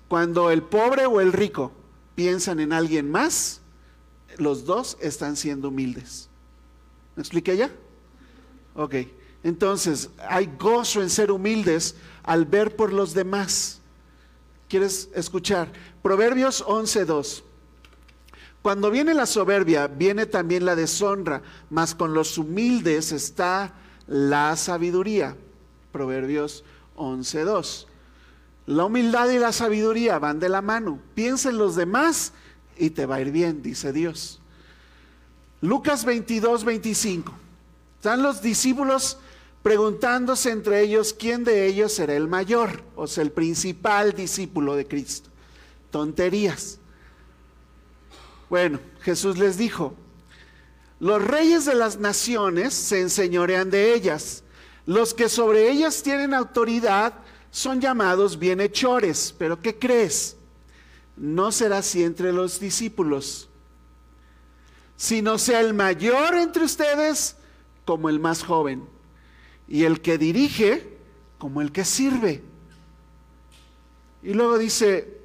Speaker 2: Cuando el pobre o el rico piensan en alguien más, los dos están siendo humildes. ¿Me expliqué ya? Ok. Entonces, hay gozo en ser humildes al ver por los demás. ¿Quieres escuchar? Proverbios 11.2. Cuando viene la soberbia, viene también la deshonra, mas con los humildes está la sabiduría. Proverbios 11.2. La humildad y la sabiduría van de la mano. Piensa en los demás y te va a ir bien, dice Dios. Lucas 22, 25. Están los discípulos preguntándose entre ellos quién de ellos será el mayor, o sea, el principal discípulo de Cristo. Tonterías. Bueno, Jesús les dijo, los reyes de las naciones se enseñorean de ellas, los que sobre ellas tienen autoridad son llamados bienhechores. Pero ¿qué crees? No será así entre los discípulos, sino sea el mayor entre ustedes como el más joven, y el que dirige como el que sirve. Y luego dice,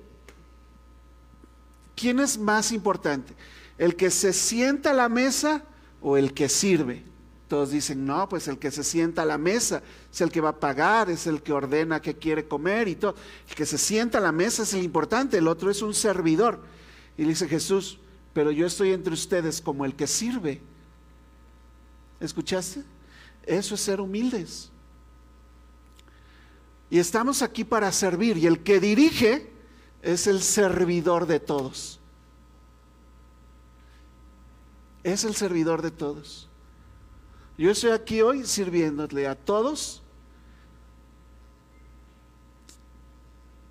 Speaker 2: ¿quién es más importante? ¿El que se sienta a la mesa o el que sirve? Todos dicen, no, pues el que se sienta a la mesa es el que va a pagar, es el que ordena qué quiere comer y todo. El que se sienta a la mesa es el importante, el otro es un servidor. Y dice Jesús, pero yo estoy entre ustedes como el que sirve. ¿Escuchaste? Eso es ser humildes. Y estamos aquí para servir. Y el que dirige es el servidor de todos. Es el servidor de todos. Yo estoy aquí hoy sirviéndole a todos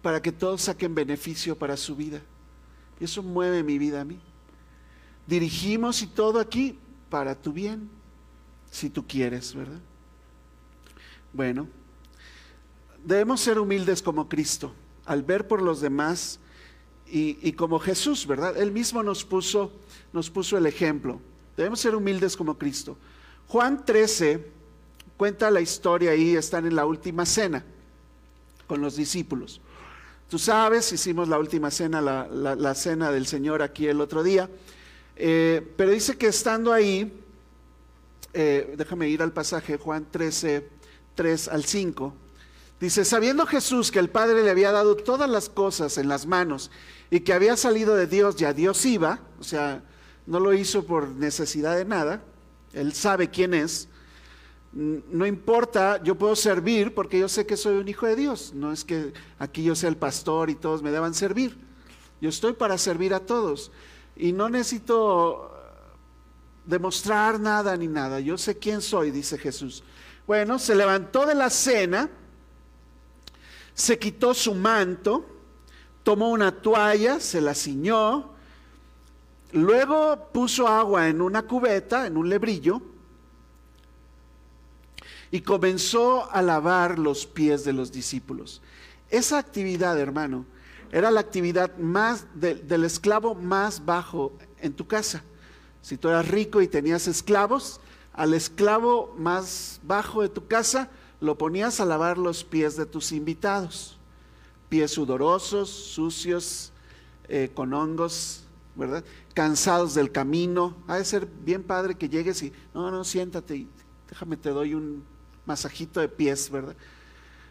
Speaker 2: para que todos saquen beneficio para su vida. Y eso mueve mi vida a mí. Dirigimos y todo aquí para tu bien, si tú quieres, ¿verdad? Bueno, debemos ser humildes como Cristo, al ver por los demás y, como Jesús, ¿verdad? Él mismo nos puso, nos puso el ejemplo. Debemos ser humildes como Cristo. Juan 13 cuenta la historia ahí, están en la última cena con los discípulos. Tú sabes, hicimos la última cena, la, cena del Señor aquí el otro día, eh, pero dice que estando ahí, eh, déjame ir al pasaje, Juan 13, 3 al 5, dice, sabiendo Jesús que el Padre le había dado todas las cosas en las manos y que había salido de Dios y a Dios iba, o sea, no lo hizo por necesidad de nada, él sabe quién es, no importa, yo puedo servir porque yo sé que soy un hijo de Dios. No es que aquí yo sea el pastor y todos me deban servir. Yo estoy para servir a todos. Y no necesito demostrar nada ni nada. Yo sé quién soy, dice Jesús. Bueno, se levantó de la cena, se quitó su manto, tomó una toalla, se la ciñó, luego puso agua en una cubeta, en un lebrillo, y comenzó a lavar los pies de los discípulos. Esa actividad, hermano, era la actividad más del esclavo más bajo en tu casa. Si tú eras rico y tenías esclavos, al esclavo más bajo de tu casa lo ponías a lavar los pies de tus invitados. Pies sudorosos, sucios, eh, con hongos, ¿verdad? Cansados del camino. Ha de ser bien padre que llegues y, no, no, siéntate y déjame, te doy un, masajito de pies, ¿verdad?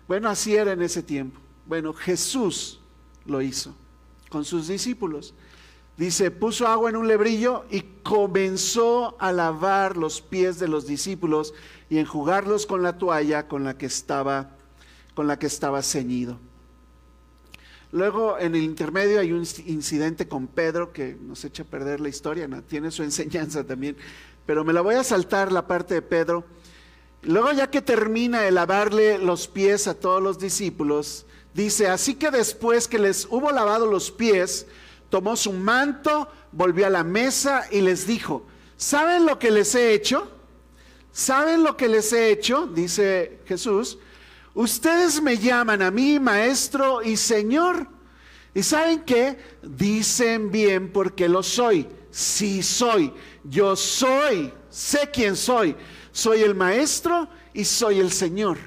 Speaker 2: Bueno, así era en ese tiempo. Bueno, Jesús lo hizo con sus discípulos. Dice, puso agua en un lebrillo y comenzó a lavar los pies de los discípulos y enjugarlos con la toalla con la que estaba con la que estaba ceñido. Luego en el intermedio hay un incidente con Pedro que nos echa a perder la historia, ¿no? tiene su [LAUGHS] enseñanza también, pero me la voy a saltar la parte de Pedro Luego ya que termina de lavarle los pies a todos los discípulos, dice, así que después que les hubo lavado los pies, tomó su manto, volvió a la mesa y les dijo, ¿saben lo que les he hecho? ¿Saben lo que les he hecho? Dice Jesús. Ustedes me llaman a mí maestro y señor. ¿Y saben qué? Dicen bien porque lo soy. Sí soy. Yo soy. Sé quién soy soy el maestro y soy el Señor.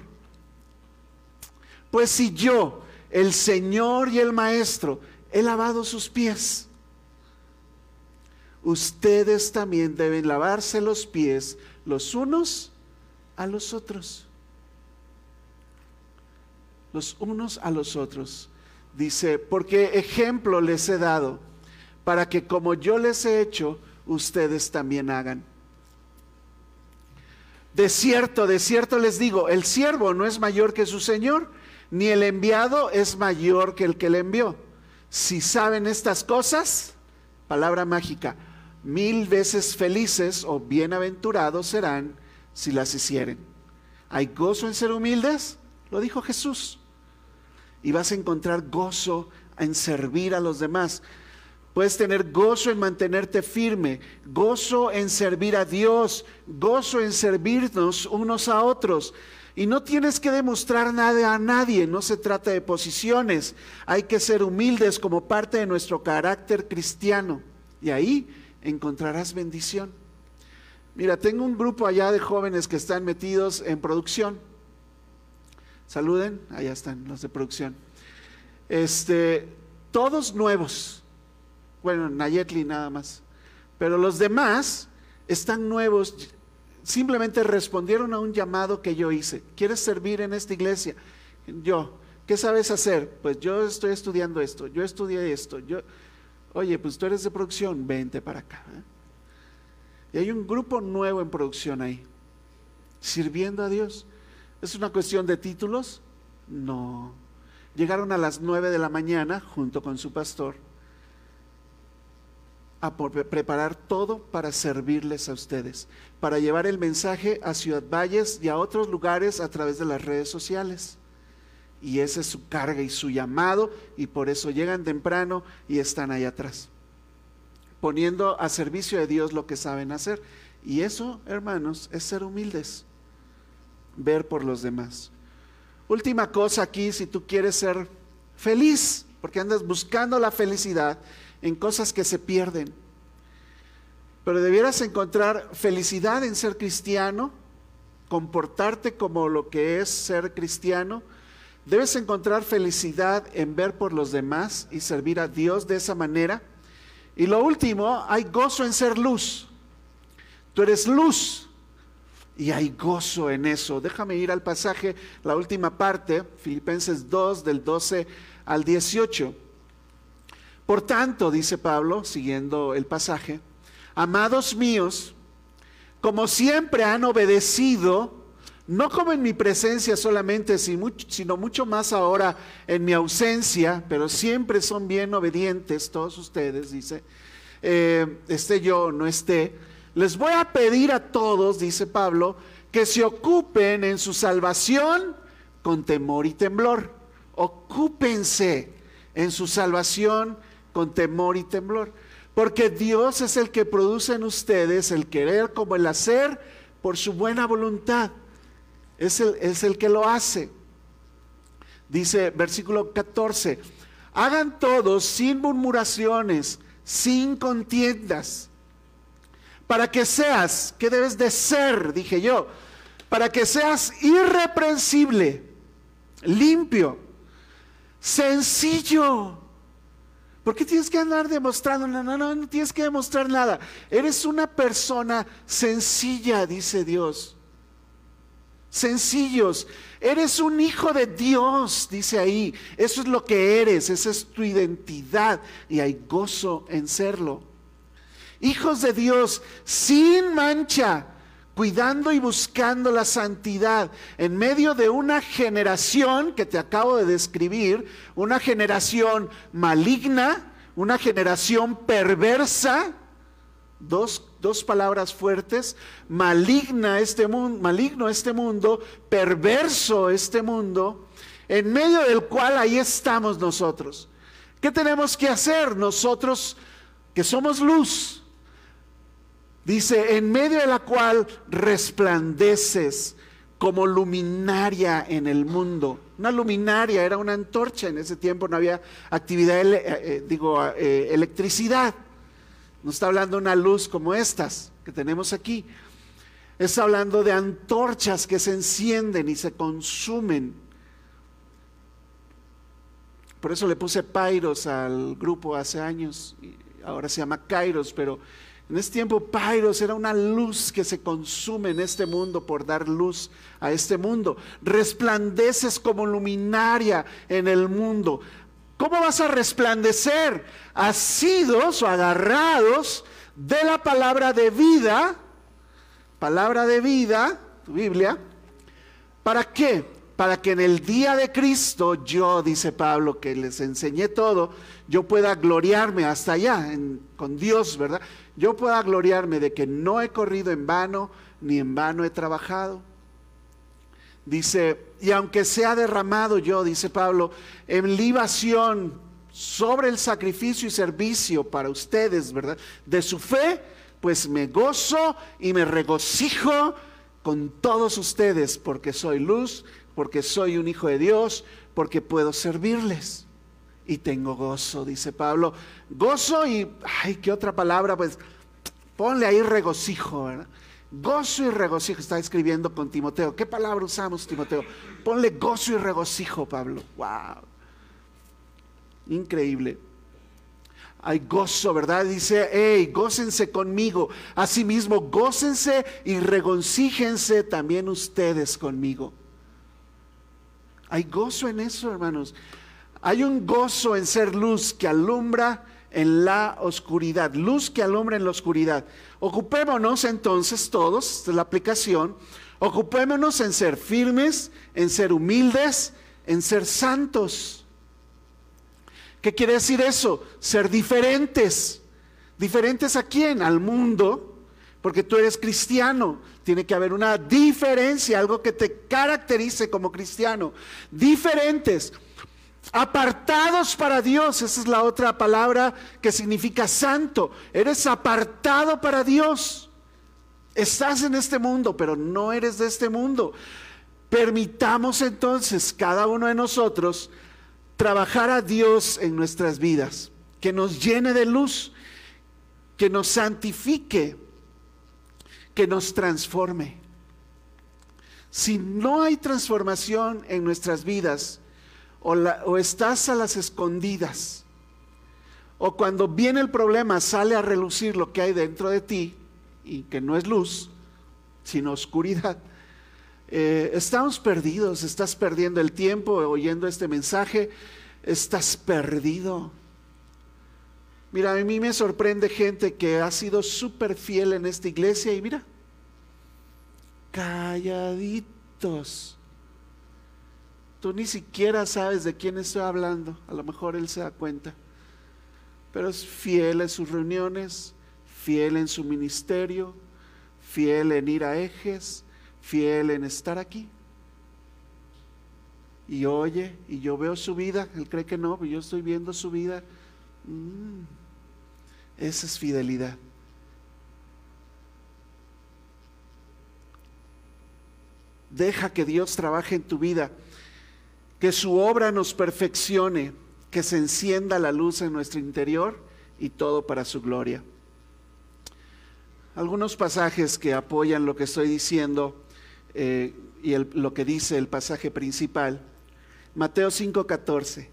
Speaker 2: Pues si yo, el Señor y el maestro, he lavado sus pies, ustedes también deben lavarse los pies los unos a los otros. Los unos a los otros. Dice, porque ejemplo les he dado, para que como yo les he hecho, ustedes también hagan. De cierto, de cierto les digo, el siervo no es mayor que su señor, ni el enviado es mayor que el que le envió. Si saben estas cosas, palabra mágica, mil veces felices o bienaventurados serán si las hicieren. ¿Hay gozo en ser humildes? Lo dijo Jesús. Y vas a encontrar gozo en servir a los demás. Puedes tener gozo en mantenerte firme, gozo en servir a Dios, gozo en servirnos unos a otros. Y no tienes que demostrar nada a nadie, no se trata de posiciones. Hay que ser humildes como parte de nuestro carácter cristiano. Y ahí encontrarás bendición. Mira, tengo un grupo allá de jóvenes que están metidos en producción. Saluden, allá están los de producción. Este, todos nuevos. Bueno, Nayetli nada más. Pero los demás están nuevos, simplemente respondieron a un llamado que yo hice. ¿Quieres servir en esta iglesia? Yo, ¿qué sabes hacer? Pues yo estoy estudiando esto, yo estudié esto, yo, oye, pues tú eres de producción, vente para acá. ¿eh? Y hay un grupo nuevo en producción ahí, sirviendo a Dios. ¿Es una cuestión de títulos? No. Llegaron a las nueve de la mañana junto con su pastor a preparar todo para servirles a ustedes, para llevar el mensaje a Ciudad Valles y a otros lugares a través de las redes sociales. Y esa es su carga y su llamado, y por eso llegan temprano y están ahí atrás, poniendo a servicio de Dios lo que saben hacer. Y eso, hermanos, es ser humildes, ver por los demás. Última cosa aquí, si tú quieres ser feliz, porque andas buscando la felicidad, en cosas que se pierden. Pero debieras encontrar felicidad en ser cristiano, comportarte como lo que es ser cristiano. Debes encontrar felicidad en ver por los demás y servir a Dios de esa manera. Y lo último, hay gozo en ser luz. Tú eres luz y hay gozo en eso. Déjame ir al pasaje, la última parte, Filipenses 2 del 12 al 18. Por tanto, dice Pablo, siguiendo el pasaje, amados míos, como siempre han obedecido, no como en mi presencia solamente, sino mucho más ahora en mi ausencia, pero siempre son bien obedientes todos ustedes, dice, eh, esté yo o no esté, les voy a pedir a todos, dice Pablo, que se ocupen en su salvación con temor y temblor. Ocúpense en su salvación con temor y temblor. Porque Dios es el que produce en ustedes el querer como el hacer por su buena voluntad. Es el, es el que lo hace. Dice versículo 14, hagan todos sin murmuraciones, sin contiendas, para que seas, ¿qué debes de ser? Dije yo, para que seas irreprensible, limpio, sencillo ¿Por qué tienes que andar demostrando? No, no, no, no tienes que demostrar nada. Eres una persona sencilla, dice Dios. Sencillos. Eres un hijo de Dios, dice ahí. Eso es lo que eres, esa es tu identidad y hay gozo en serlo. Hijos de Dios sin mancha, cuidando y buscando la santidad en medio de una generación que te acabo de describir, una generación maligna, una generación perversa, dos, dos palabras fuertes, maligna este mundo, maligno este mundo, perverso este mundo, en medio del cual ahí estamos nosotros. ¿Qué tenemos que hacer nosotros que somos luz? Dice, en medio de la cual resplandeces como luminaria en el mundo. Una luminaria era una antorcha, en ese tiempo no había actividad, eh, eh, digo, eh, electricidad. No está hablando de una luz como estas que tenemos aquí. Está hablando de antorchas que se encienden y se consumen. Por eso le puse Pairos al grupo hace años, ahora se llama Kairos, pero en ese tiempo, Pairos era una luz que se consume en este mundo por dar luz a este mundo. Resplandeces como luminaria en el mundo. ¿Cómo vas a resplandecer? Asidos o agarrados de la palabra de vida, palabra de vida, tu Biblia. ¿Para qué? Para que en el día de Cristo yo, dice Pablo, que les enseñé todo, yo pueda gloriarme hasta allá con Dios, ¿verdad? yo pueda gloriarme de que no he corrido en vano, ni en vano he trabajado. Dice, y aunque sea derramado yo, dice Pablo, en libación sobre el sacrificio y servicio para ustedes, ¿verdad? De su fe, pues me gozo y me regocijo con todos ustedes, porque soy luz, porque soy un hijo de Dios, porque puedo servirles y tengo gozo, dice Pablo. Gozo y, ay, ¿qué otra palabra? Pues ponle ahí regocijo, ¿verdad? Gozo y regocijo. Está escribiendo con Timoteo. ¿Qué palabra usamos, Timoteo? Ponle gozo y regocijo, Pablo. ¡Wow! Increíble. Hay gozo, ¿verdad? Dice, hey, gócense conmigo. Asimismo, gócense y regoncíjense también ustedes conmigo. Hay gozo en eso, hermanos. Hay un gozo en ser luz que alumbra en la oscuridad, luz que alumbra en la oscuridad. Ocupémonos entonces todos de la aplicación, ocupémonos en ser firmes, en ser humildes, en ser santos. ¿Qué quiere decir eso? Ser diferentes. ¿Diferentes a quién? Al mundo, porque tú eres cristiano. Tiene que haber una diferencia, algo que te caracterice como cristiano. Diferentes apartados para Dios, esa es la otra palabra que significa santo. Eres apartado para Dios. Estás en este mundo, pero no eres de este mundo. Permitamos entonces cada uno de nosotros trabajar a Dios en nuestras vidas, que nos llene de luz, que nos santifique, que nos transforme. Si no hay transformación en nuestras vidas, o, estás a las escondidas, o cuando viene el problema sale a relucir lo que hay dentro de ti, y que no es luz, sino oscuridad. Eh, estamos perdidos, estás perdiendo el tiempo oyendo este mensaje, estás perdido. Mira, a mí me sorprende gente que ha sido súper fiel en esta iglesia y mira, calladitos. Tú ni siquiera sabes de quién estoy hablando. A lo mejor él se da cuenta. Pero es fiel en sus reuniones, fiel en su ministerio, fiel en ir a ejes, fiel en estar aquí. Y oye, y yo veo su vida, él cree que no, pero yo estoy viendo su vida. Mm, esa es fidelidad. Deja que Dios trabaje en tu vida que su obra nos perfeccione, que se encienda la luz en nuestro interior y todo para su gloria. Algunos pasajes que apoyan lo que estoy diciendo eh, y lo que dice el pasaje principal. Mateo 5:14.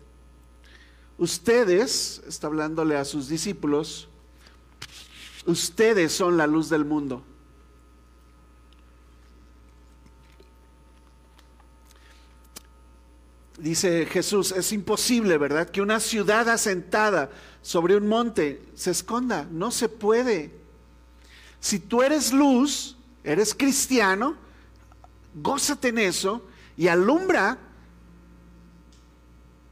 Speaker 2: Ustedes, está hablándole a sus discípulos, ustedes son la luz del mundo. dice Jesús, es imposible, ¿verdad? Que una ciudad asentada sobre un monte se esconda. No se puede. Si tú eres luz, eres cristiano, gózate en eso y alumbra.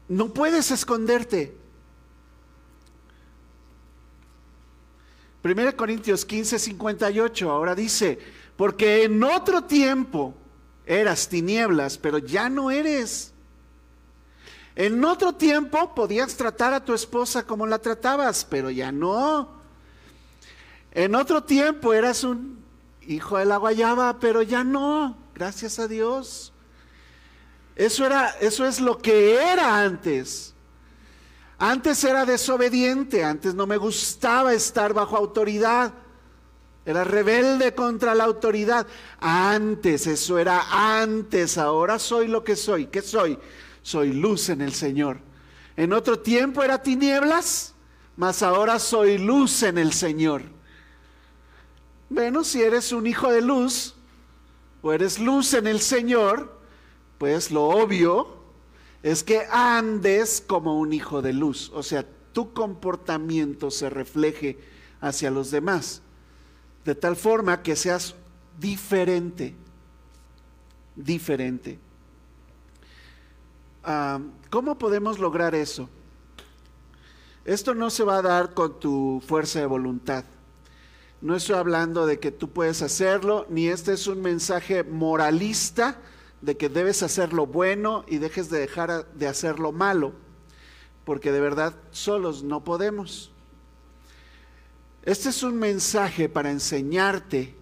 Speaker 2: No puedes esconderte. 1 Corintios 15, 58 ahora dice, porque en otro tiempo eras tinieblas, pero ya no eres en otro tiempo podías tratar a tu esposa como la tratabas, pero ya no. En otro tiempo eras un hijo de la guayaba, pero ya no, gracias a Dios. Eso era eso es lo que era antes. Antes era desobediente, antes no me gustaba estar bajo autoridad. Era rebelde contra la autoridad. Antes, eso era antes, ahora soy lo que soy. ¿Qué soy? soy luz en el Señor. En otro tiempo era tinieblas, mas ahora soy luz en el Señor. Bueno, si eres un hijo de luz o eres luz en el Señor, pues lo obvio es que andes como un hijo de luz, o sea, tu comportamiento se refleje hacia los demás, de tal forma que seas diferente, diferente. ¿Cómo podemos lograr eso? Esto no se va a dar con tu fuerza de voluntad. No estoy hablando de que tú puedes hacerlo, ni este es un mensaje moralista de que debes hacer lo bueno y dejes de dejar de hacer lo malo, porque de verdad solos no podemos. Este es un mensaje para enseñarte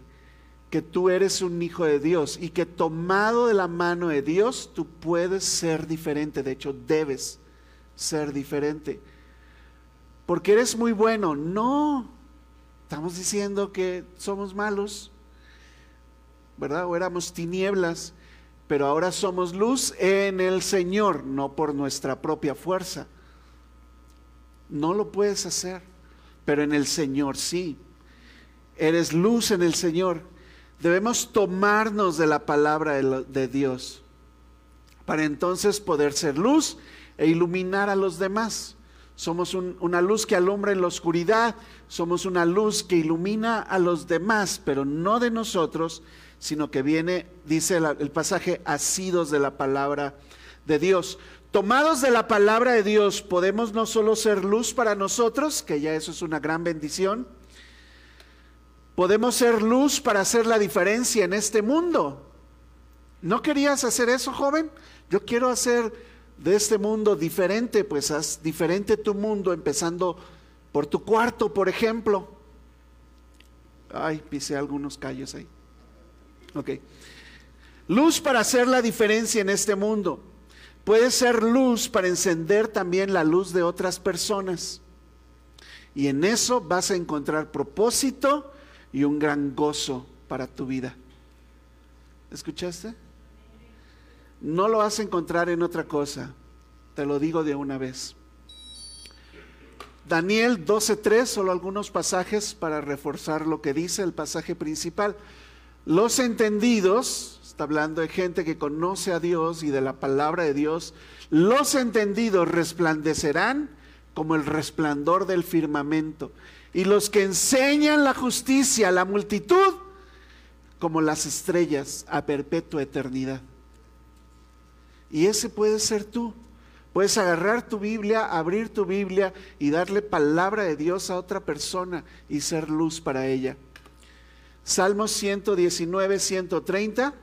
Speaker 2: que tú eres un hijo de Dios y que tomado de la mano de Dios tú puedes ser diferente, de hecho debes ser diferente. Porque eres muy bueno, no, estamos diciendo que somos malos. ¿verdad? O éramos tinieblas, pero ahora somos luz en el Señor, no por nuestra propia fuerza. No lo puedes hacer, pero en el Señor sí. Eres luz en el Señor. Debemos tomarnos de la palabra de Dios para entonces poder ser luz e iluminar a los demás. Somos una luz que alumbra en la oscuridad, somos una luz que ilumina a los demás, pero no de nosotros, sino que viene, dice el pasaje, asidos de la palabra de Dios. Tomados de la palabra de Dios, podemos no solo ser luz para nosotros, que ya eso es una gran bendición, podemos ser luz para hacer la diferencia en este mundo. ¿No querías hacer eso, joven? Yo quiero hacer de este mundo diferente, pues haz diferente tu mundo, empezando por tu cuarto, por ejemplo. Ay, pisé algunos callos ahí. Ok. Luz para hacer la diferencia en este mundo. Puede ser luz para encender también la luz de otras personas. Y en eso vas a encontrar propósito y un gran gozo para tu vida. ¿Escuchaste? No lo vas a encontrar en otra cosa. Te lo digo de una vez. Daniel 12.3, solo algunos pasajes para reforzar lo que dice el pasaje principal. Los entendidos, está hablando de gente que conoce a Dios y de la palabra de Dios, los entendidos resplandecerán como el resplandor del firmamento. Y los que enseñan la justicia a la multitud, como las estrellas a perpetua eternidad. Y ese puede ser tú. Puedes agarrar tu Biblia, abrir tu Biblia y darle palabra de Dios a otra persona y ser luz para ella. Salmos 119, 130.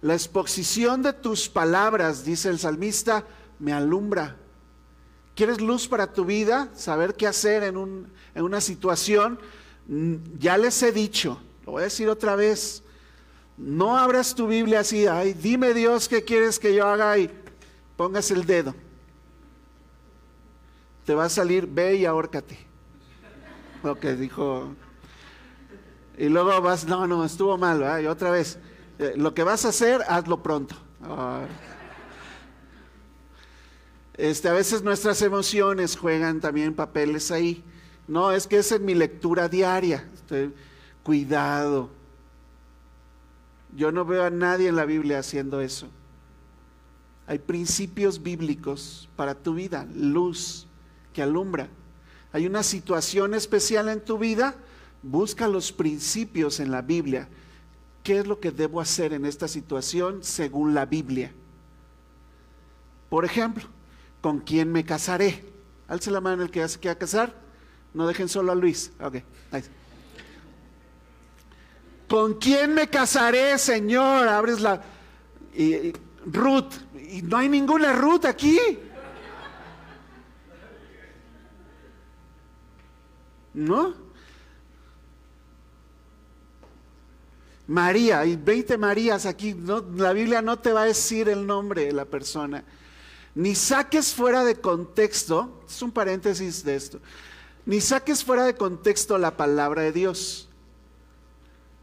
Speaker 2: La exposición de tus palabras, dice el salmista, me alumbra. ¿Quieres luz para tu vida? Saber qué hacer en, un, en una situación. Mm, ya les he dicho, lo voy a decir otra vez, no abras tu Biblia así, ay, dime Dios qué quieres que yo haga y pongas el dedo. Te va a salir, ve y ahórcate. Lo que dijo. Y luego vas, no, no, estuvo mal, otra vez. Eh, lo que vas a hacer, hazlo pronto. Este, a veces nuestras emociones juegan también papeles ahí. No, es que es en mi lectura diaria. cuidado yo no veo a nadie en la Biblia haciendo eso. Hay principios bíblicos para tu vida, luz que alumbra. Hay una situación especial en tu vida, busca los principios en la Biblia. ¿Qué es lo que debo hacer en esta situación según la Biblia? Por ejemplo, ¿con quién me casaré? Alce la mano el que se quiera casar. No dejen solo a Luis. Ok, ¿Con quién me casaré, Señor? Abres la... Y, Ruth. Y no hay ninguna Ruth aquí. ¿No? María, y 20 Marías aquí, no, la Biblia no te va a decir el nombre de la persona. Ni saques fuera de contexto, es un paréntesis de esto, ni saques fuera de contexto la palabra de Dios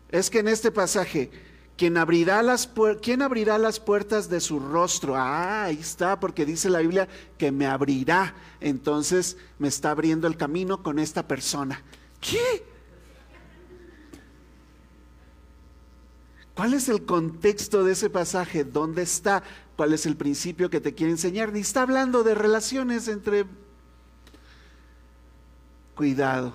Speaker 2: es que en este pasaje, ¿quién abrirá las, ¿quién abrirá las puertas de su rostro? Ah, ahí está, porque dice la Biblia que me abrirá. Entonces me está abriendo el camino con esta persona. ¿Qué? ¿Cuál es el contexto de ese pasaje? ¿Dónde está? ¿Cuál es el principio que te quiere enseñar? Ni está hablando de relaciones entre... Cuidado.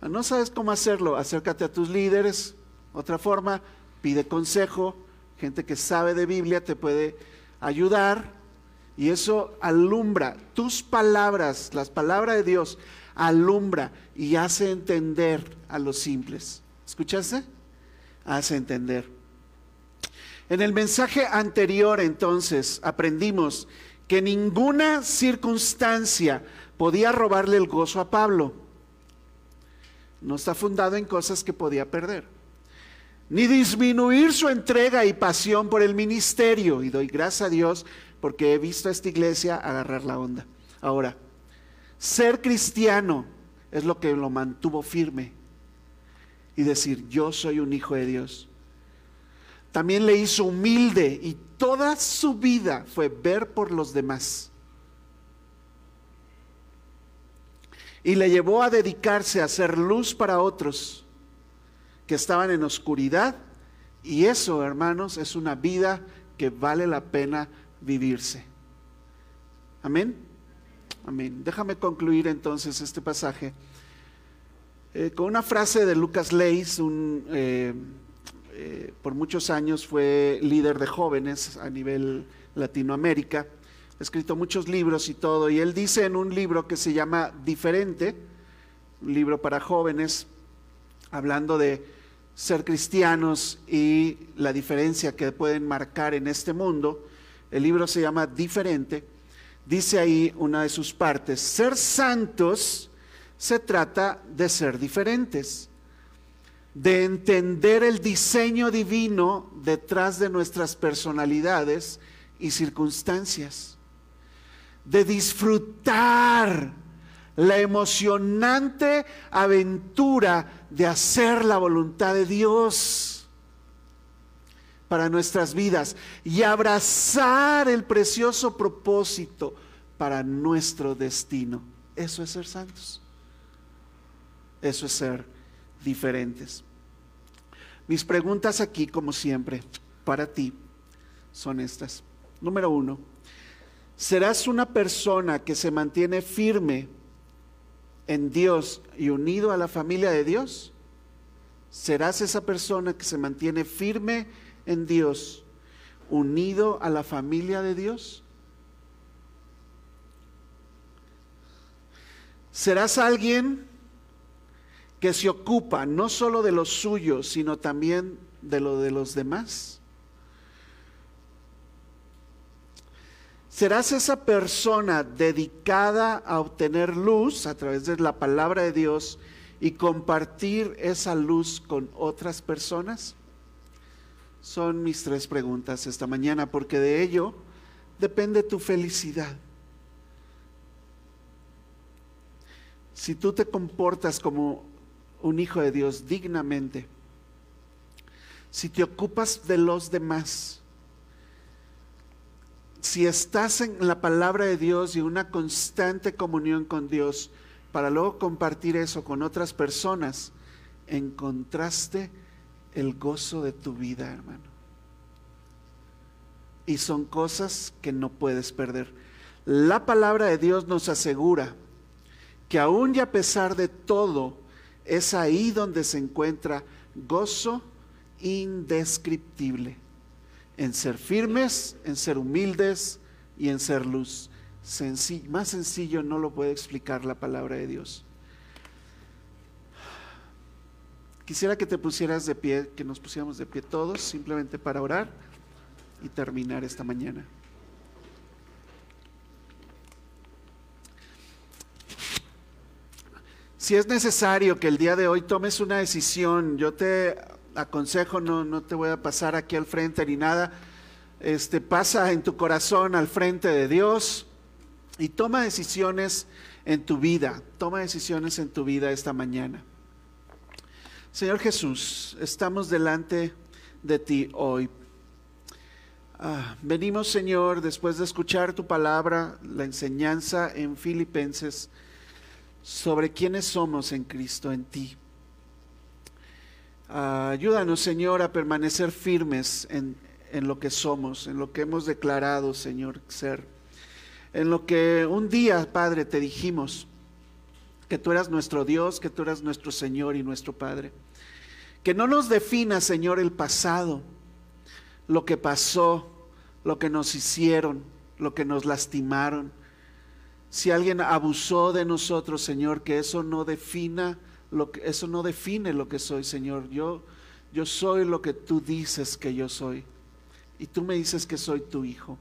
Speaker 2: No sabes cómo hacerlo, acércate a tus líderes. Otra forma, pide consejo. Gente que sabe de Biblia te puede ayudar. Y eso alumbra tus palabras, las palabras de Dios, alumbra y hace entender a los simples. ¿Escuchaste? Hace entender. En el mensaje anterior entonces aprendimos que ninguna circunstancia podía robarle el gozo a Pablo no está fundado en cosas que podía perder. Ni disminuir su entrega y pasión por el ministerio. Y doy gracias a Dios porque he visto a esta iglesia agarrar la onda. Ahora, ser cristiano es lo que lo mantuvo firme. Y decir, yo soy un hijo de Dios. también le hizo humilde y toda su vida fue ver por los demás. Y le llevó a dedicarse a hacer luz para otros que estaban en oscuridad. Y eso, hermanos, es una vida que vale la pena vivirse. Amén. Amén. Déjame concluir entonces este pasaje eh, con una frase de Lucas Leis, un, eh, eh, por muchos años fue líder de jóvenes a nivel Latinoamérica, ha escrito muchos libros y todo, y él dice en un libro que se llama Diferente, un libro para jóvenes, hablando de ser cristianos y la diferencia que pueden marcar en este mundo, el libro se llama Diferente, dice ahí una de sus partes, ser santos se trata de ser diferentes, de entender el diseño divino detrás de nuestras personalidades y circunstancias, de disfrutar la emocionante aventura de hacer la voluntad de Dios para nuestras vidas y abrazar el precioso propósito para nuestro destino. Eso es ser santos. Eso es ser diferentes. Mis preguntas aquí, como siempre, para ti son estas. Número uno, ¿serás una persona que se mantiene firme en Dios y unido a la familia de Dios? ¿Serás esa persona que se mantiene firme en Dios, unido a la familia de Dios? ¿Serás alguien que se ocupa no solo de lo suyo, sino también de lo de los demás? ¿Serás esa persona dedicada a obtener luz a través de la palabra de Dios y compartir esa luz con otras personas? Son mis tres preguntas esta mañana, porque de ello depende tu felicidad. Si tú te comportas como un hijo de Dios dignamente, si te ocupas de los demás, si estás en la palabra de Dios y una constante comunión con Dios para luego compartir eso con otras personas, encontraste el gozo de tu vida, hermano. Y son cosas que no puedes perder. La palabra de Dios nos asegura que aún y a pesar de todo, es ahí donde se encuentra gozo indescriptible, en ser firmes, en ser humildes y en ser luz. más sencillo no lo puede explicar la palabra de Dios. Quisiera que te pusieras de pie, que nos pusiéramos de pie todos, simplemente para orar y terminar esta mañana. Si es necesario que el día de hoy tomes una decisión, yo te aconsejo, no, no te voy a pasar aquí al frente ni nada, este, pasa en tu corazón al frente de Dios y toma decisiones en tu vida, toma decisiones en tu vida esta mañana. Señor Jesús, estamos delante de ti hoy. Ah, venimos, Señor, después de escuchar tu palabra, la enseñanza en Filipenses sobre quiénes somos en Cristo, en ti. ayúdanos, Señor, a permanecer firmes en, en lo que somos, en lo que hemos declarado, Señor, ser. En lo que un día, Padre, te dijimos, que tú eras nuestro Dios, que tú eras nuestro Señor y nuestro Padre. Que no nos defina, Señor, el pasado, lo que pasó, lo que nos hicieron, lo que nos lastimaron, si alguien abusó de nosotros, Señor, que eso no defina lo que eso no define lo que soy, Señor. Yo yo soy lo que tú dices que yo soy. Y tú me dices que soy tu hijo.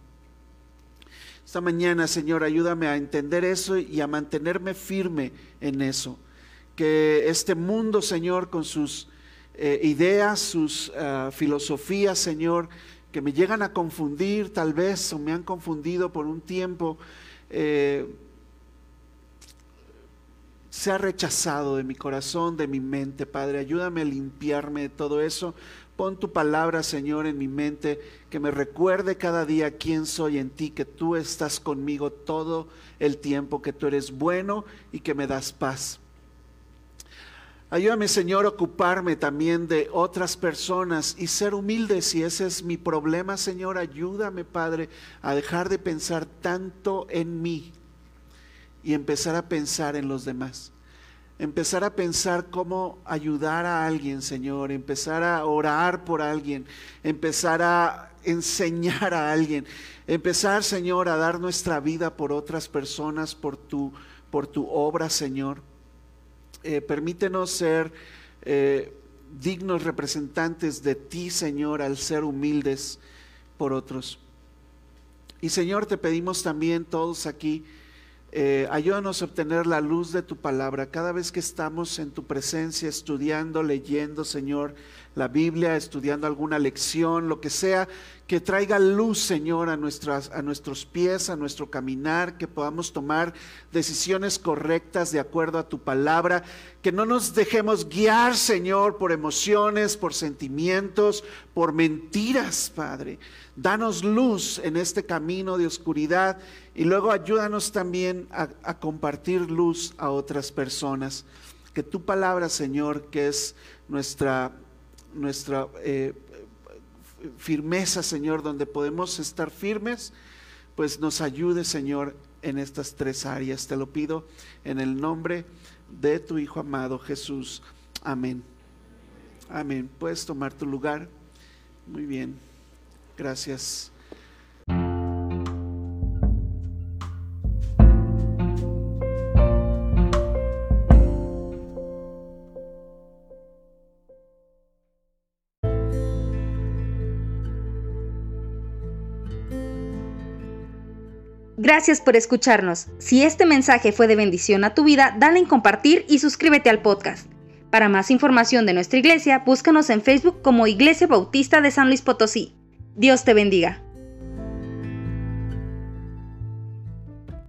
Speaker 2: Esta mañana, Señor, ayúdame a entender eso y a mantenerme firme en eso. Que este mundo, Señor, con sus eh, ideas, sus ah, filosofías, Señor, que me llegan a confundir tal vez o me han confundido por un tiempo, eh, sea rechazado de mi corazón, de mi mente, Padre. Ayúdame a limpiarme de todo eso. Pon tu palabra, Señor, en mi mente, que me recuerde cada día quién soy en ti, que tú estás conmigo todo el tiempo, que tú eres bueno y que me das paz. Ayúdame, Señor, a ocuparme también de otras personas y ser humilde si ese es mi problema, Señor. Ayúdame, Padre, a dejar de pensar tanto en mí y empezar a pensar en los demás. Empezar a pensar cómo ayudar a alguien, Señor. Empezar a orar por alguien. Empezar a enseñar a alguien. Empezar, Señor, a dar nuestra vida por otras personas, por tu, por tu obra, Señor. Eh, permítenos ser eh, dignos representantes de ti, Señor, al ser humildes por otros. Y Señor, te pedimos también todos aquí, eh, ayúdanos a obtener la luz de tu palabra. Cada vez que estamos en tu presencia, estudiando, leyendo, Señor, la Biblia, estudiando alguna lección, lo que sea, que traiga luz, Señor, a, a nuestros pies, a nuestro caminar, que podamos tomar decisiones correctas de acuerdo a tu palabra, que no nos dejemos guiar, Señor, por emociones, por sentimientos, por mentiras, Padre. Danos luz en este camino de oscuridad y luego ayúdanos también a, compartir luz a otras personas. Que tu palabra, Señor, que es nuestra nuestra eh, firmeza, Señor, donde podemos estar firmes, pues nos ayude, Señor, en estas tres áreas. Te lo pido en el nombre de tu Hijo amado Jesús. Amén. Amén. Puedes tomar tu lugar. Muy bien. Gracias.
Speaker 1: Gracias por escucharnos. Si este mensaje fue de bendición a tu vida, dale en compartir y suscríbete al podcast. Para más información de nuestra iglesia, búscanos en Facebook como Iglesia Bautista de San Luis Potosí. Dios te bendiga.